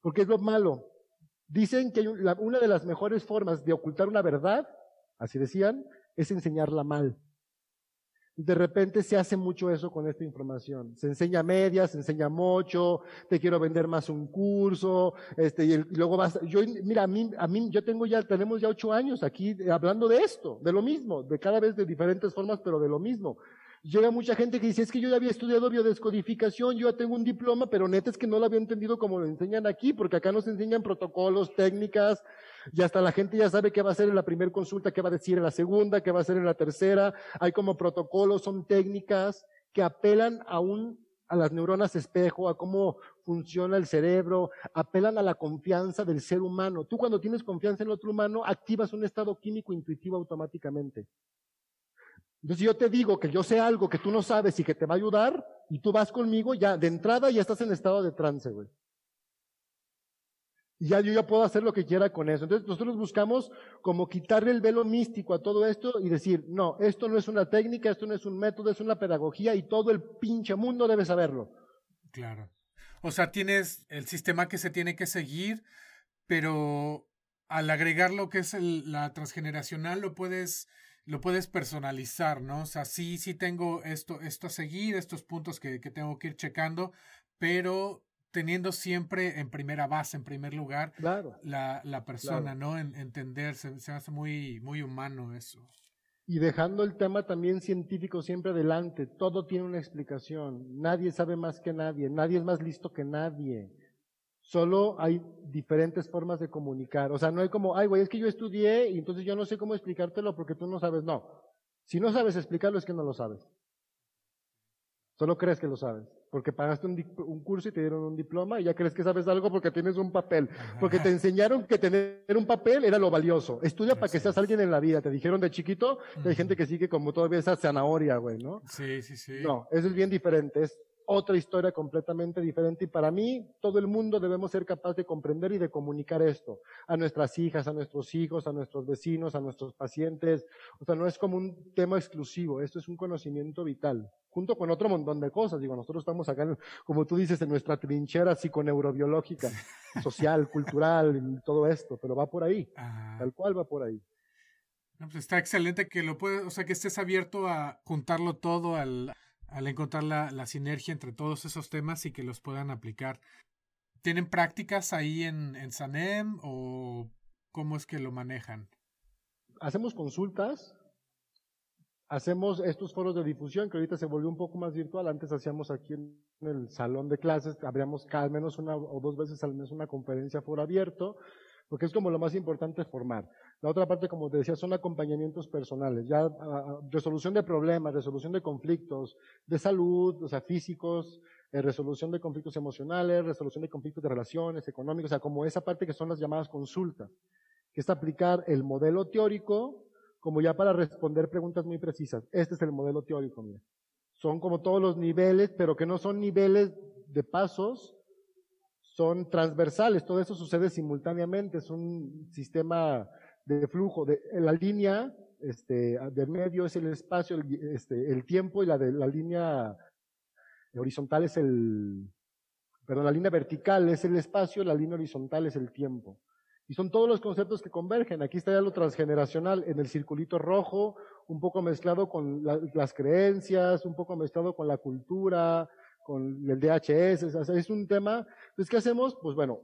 Porque es lo malo. Dicen que una de las mejores formas de ocultar una verdad, así decían, es enseñarla mal. De repente se hace mucho eso con esta información. Se enseña medias, se enseña mucho, te quiero vender más un curso, este, y, luego vas, yo, mira, a mí, a mí, yo tengo ya, tenemos ya ocho años aquí hablando de esto, de lo mismo, de cada vez de diferentes formas, pero de lo mismo. Llega mucha gente que dice, es que yo ya había estudiado biodescodificación, yo ya tengo un diploma, pero neta es que no lo había entendido como lo enseñan aquí, porque acá nos enseñan protocolos, técnicas, y hasta la gente ya sabe qué va a hacer en la primera consulta, qué va a decir en la segunda, qué va a hacer en la tercera. Hay como protocolos, son técnicas que apelan a un, a las neuronas espejo, a cómo funciona el cerebro, apelan a la confianza del ser humano. Tú cuando tienes confianza en otro humano, activas un estado químico intuitivo automáticamente. Entonces, si yo te digo que yo sé algo que tú no sabes y que te va a ayudar, y tú vas conmigo, ya de entrada ya estás en estado de trance, güey. Y ya yo ya puedo hacer lo que quiera con eso. Entonces nosotros buscamos como quitarle el velo místico a todo esto y decir, no, esto no es una técnica, esto no es un método, es una pedagogía y todo el pinche mundo debe saberlo. Claro. O sea, tienes el sistema que se tiene que seguir, pero al agregar lo que es la transgeneracional lo puedes lo puedes personalizar, ¿no? O sea, sí, sí tengo esto, esto a seguir, estos puntos que, que tengo que ir checando, pero teniendo siempre en primera base, en primer lugar, claro, la, la persona, ¿no? En, entenderse, se hace muy, muy humano eso. Y dejando el tema también científico siempre adelante, todo tiene una explicación, nadie sabe más que nadie, nadie es más listo que nadie. Solo hay diferentes formas de comunicar. O sea, no hay como, ay, güey, es que yo estudié y entonces yo no sé cómo explicártelo porque tú no sabes. No. Si no sabes explicarlo es que no lo sabes. Solo crees que lo sabes. Porque pagaste un, curso y te dieron un diploma y ya crees que sabes algo porque tienes un papel. Porque te enseñaron que tener un papel era lo valioso. Estudia para que seas alguien en la vida. Te dijeron de chiquito, hay gente que sigue como todavía esa zanahoria, güey, ¿no? Sí, sí, sí. No, eso es bien diferente. Es otra historia completamente diferente y para mí todo el mundo debemos ser capaz de comprender y de comunicar esto a nuestras hijas, a nuestros hijos, a nuestros vecinos, a nuestros pacientes. O sea, no es como un tema exclusivo, esto es un conocimiento vital, junto con otro montón de cosas. Digo, nosotros estamos acá, como tú dices, en nuestra trinchera psiconeurobiológica, social, cultural, todo esto, pero va por ahí, tal cual va por ahí. pues está excelente que lo puedas, o sea, que estés abierto a juntarlo todo al al encontrar la, la, sinergia entre todos esos temas y que los puedan aplicar. ¿Tienen prácticas ahí en, en SANEM o cómo es que lo manejan? Hacemos consultas, hacemos estos foros de difusión que ahorita se volvió un poco más virtual. Antes hacíamos aquí en el salón de clases, habríamos al menos una o dos veces al mes una conferencia foro abierto porque es como lo más importante formar. La otra parte, como te decía, son acompañamientos personales, ya resolución de problemas, resolución de conflictos de salud, o sea, físicos, eh, resolución de conflictos emocionales, resolución de conflictos de relaciones, económicos, o sea, como esa parte que son las llamadas consultas, que es aplicar el modelo teórico como ya para responder preguntas muy precisas. Este es el modelo teórico, mira. Son como todos los niveles, pero que no son niveles de pasos, son transversales, todo eso sucede simultáneamente, es un sistema de flujo. De, la línea este, del medio es el espacio, el, este, el tiempo y la de la línea horizontal es el, perdón, la línea vertical es el espacio, la línea horizontal es el tiempo. Y son todos los conceptos que convergen. Aquí está ya lo transgeneracional en el circulito rojo, un poco mezclado con las creencias, un poco mezclado con la cultura, con el DHS, es un tema. Entonces, ¿qué hacemos? Pues bueno,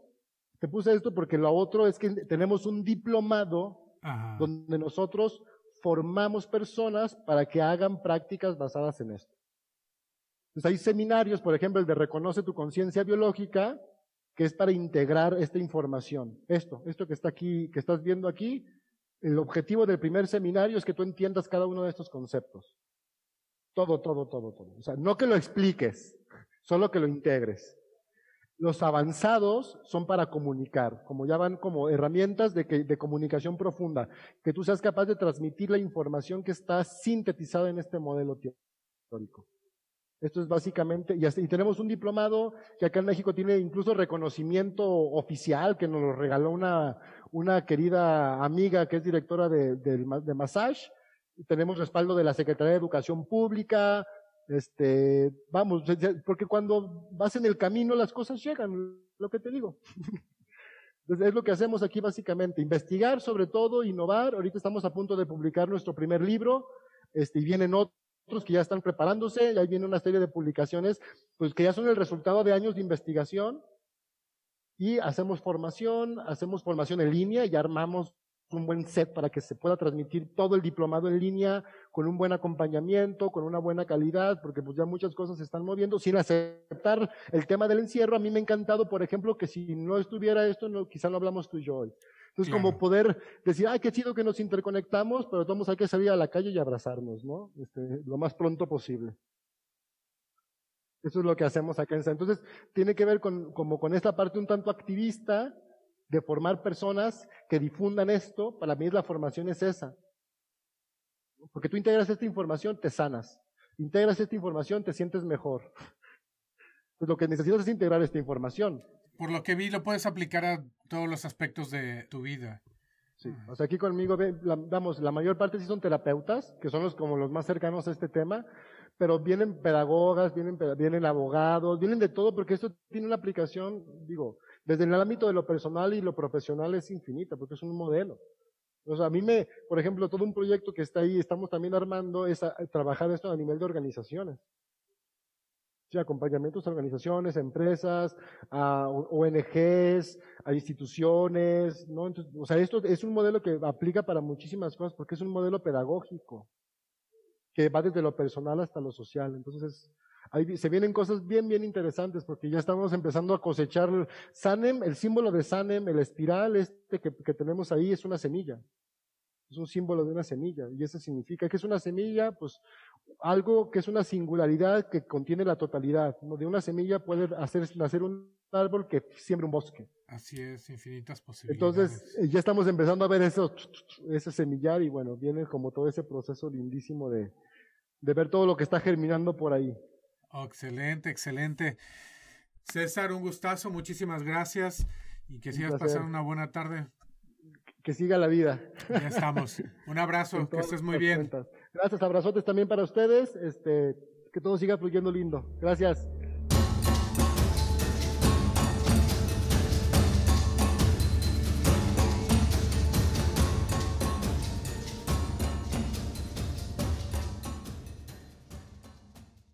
te puse esto porque lo otro es que tenemos un diplomado donde nosotros formamos personas para que hagan prácticas basadas en esto. Entonces hay seminarios, por ejemplo, el de Reconoce tu conciencia biológica, que es para integrar esta información. Esto, esto que está aquí, que estás viendo aquí, el objetivo del primer seminario es que tú entiendas cada uno de estos conceptos. Todo, todo, todo, todo. O sea, no que lo expliques, solo que lo integres. Los avanzados son para comunicar, como ya van como herramientas de, comunicación profunda, que tú seas capaz de transmitir la información que está sintetizada en este modelo teórico. Esto es básicamente, y, tenemos un diplomado que acá en México tiene incluso reconocimiento oficial, que nos lo regaló una, querida amiga que es directora de Massage. Tenemos respaldo de la Secretaría de Educación Pública, este, vamos, porque cuando vas en el camino las cosas llegan, lo que te digo. Entonces es lo que hacemos aquí básicamente, investigar sobre todo, innovar. Ahorita estamos a punto de publicar nuestro primer libro, este, y vienen otros que ya están preparándose, y ahí viene una serie de publicaciones, pues que ya son el resultado de años de investigación. Y hacemos formación, hacemos formación en línea y armamos un buen set para que se pueda transmitir todo el diplomado en línea con un buen acompañamiento, con una buena calidad, porque pues ya muchas cosas se están moviendo sin aceptar el tema del encierro. A mí me ha encantado, por ejemplo, que si no estuviera esto, no, quizá no hablamos tú y yo hoy. Entonces, como poder decir, ay, qué chido que nos interconectamos, pero todos hay que salir a la calle y abrazarnos, ¿no? Este, lo más pronto posible. Eso es lo que hacemos acá en Entonces, tiene que ver con, como con esta parte un tanto activista, de formar personas que difundan esto, para mí la formación es esa. Porque tú integras esta información, te sanas. Integras esta información, te sientes mejor. Pues lo que necesitas es integrar esta información. Por lo que vi, lo puedes aplicar a todos los aspectos de tu vida. Sí. O sea, aquí conmigo, vamos, la mayor parte sí son terapeutas, que son los como los más cercanos a este tema, pero vienen pedagogas, vienen, vienen abogados, vienen de todo, porque esto tiene una aplicación, digo, desde el ámbito de lo personal y lo profesional es infinita, porque es un modelo. O sea, a mí me, por ejemplo, todo un proyecto que está ahí, estamos también armando, es trabajar esto a nivel de organizaciones. Sí, acompañamientos a organizaciones, empresas, a ONGs, a instituciones, ¿no? Entonces, o sea, esto es un modelo que aplica para muchísimas cosas porque es un modelo pedagógico que va desde lo personal hasta lo social. Entonces, ahí se vienen cosas bien, bien interesantes porque ya estamos empezando a cosechar Sanem, el símbolo de Sanem, el espiral este que, que tenemos ahí es una semilla. Es un símbolo de una semilla. Y eso significa que es una semilla, pues algo que es una singularidad que contiene la totalidad. De una semilla puede hacer nacer un árbol que siembra un bosque. Así es, infinitas posibilidades. Entonces, eh, ya estamos empezando a ver eso, ese semillar y bueno, viene como todo ese proceso lindísimo de, de ver todo lo que está germinando por ahí. Oh, excelente, excelente. César, un gustazo, muchísimas gracias y que sigas pasando una buena tarde que siga la vida. Ya estamos. Un abrazo, que estés muy bien. Gracias, abrazotes también para ustedes. Este, que todo siga fluyendo lindo. Gracias.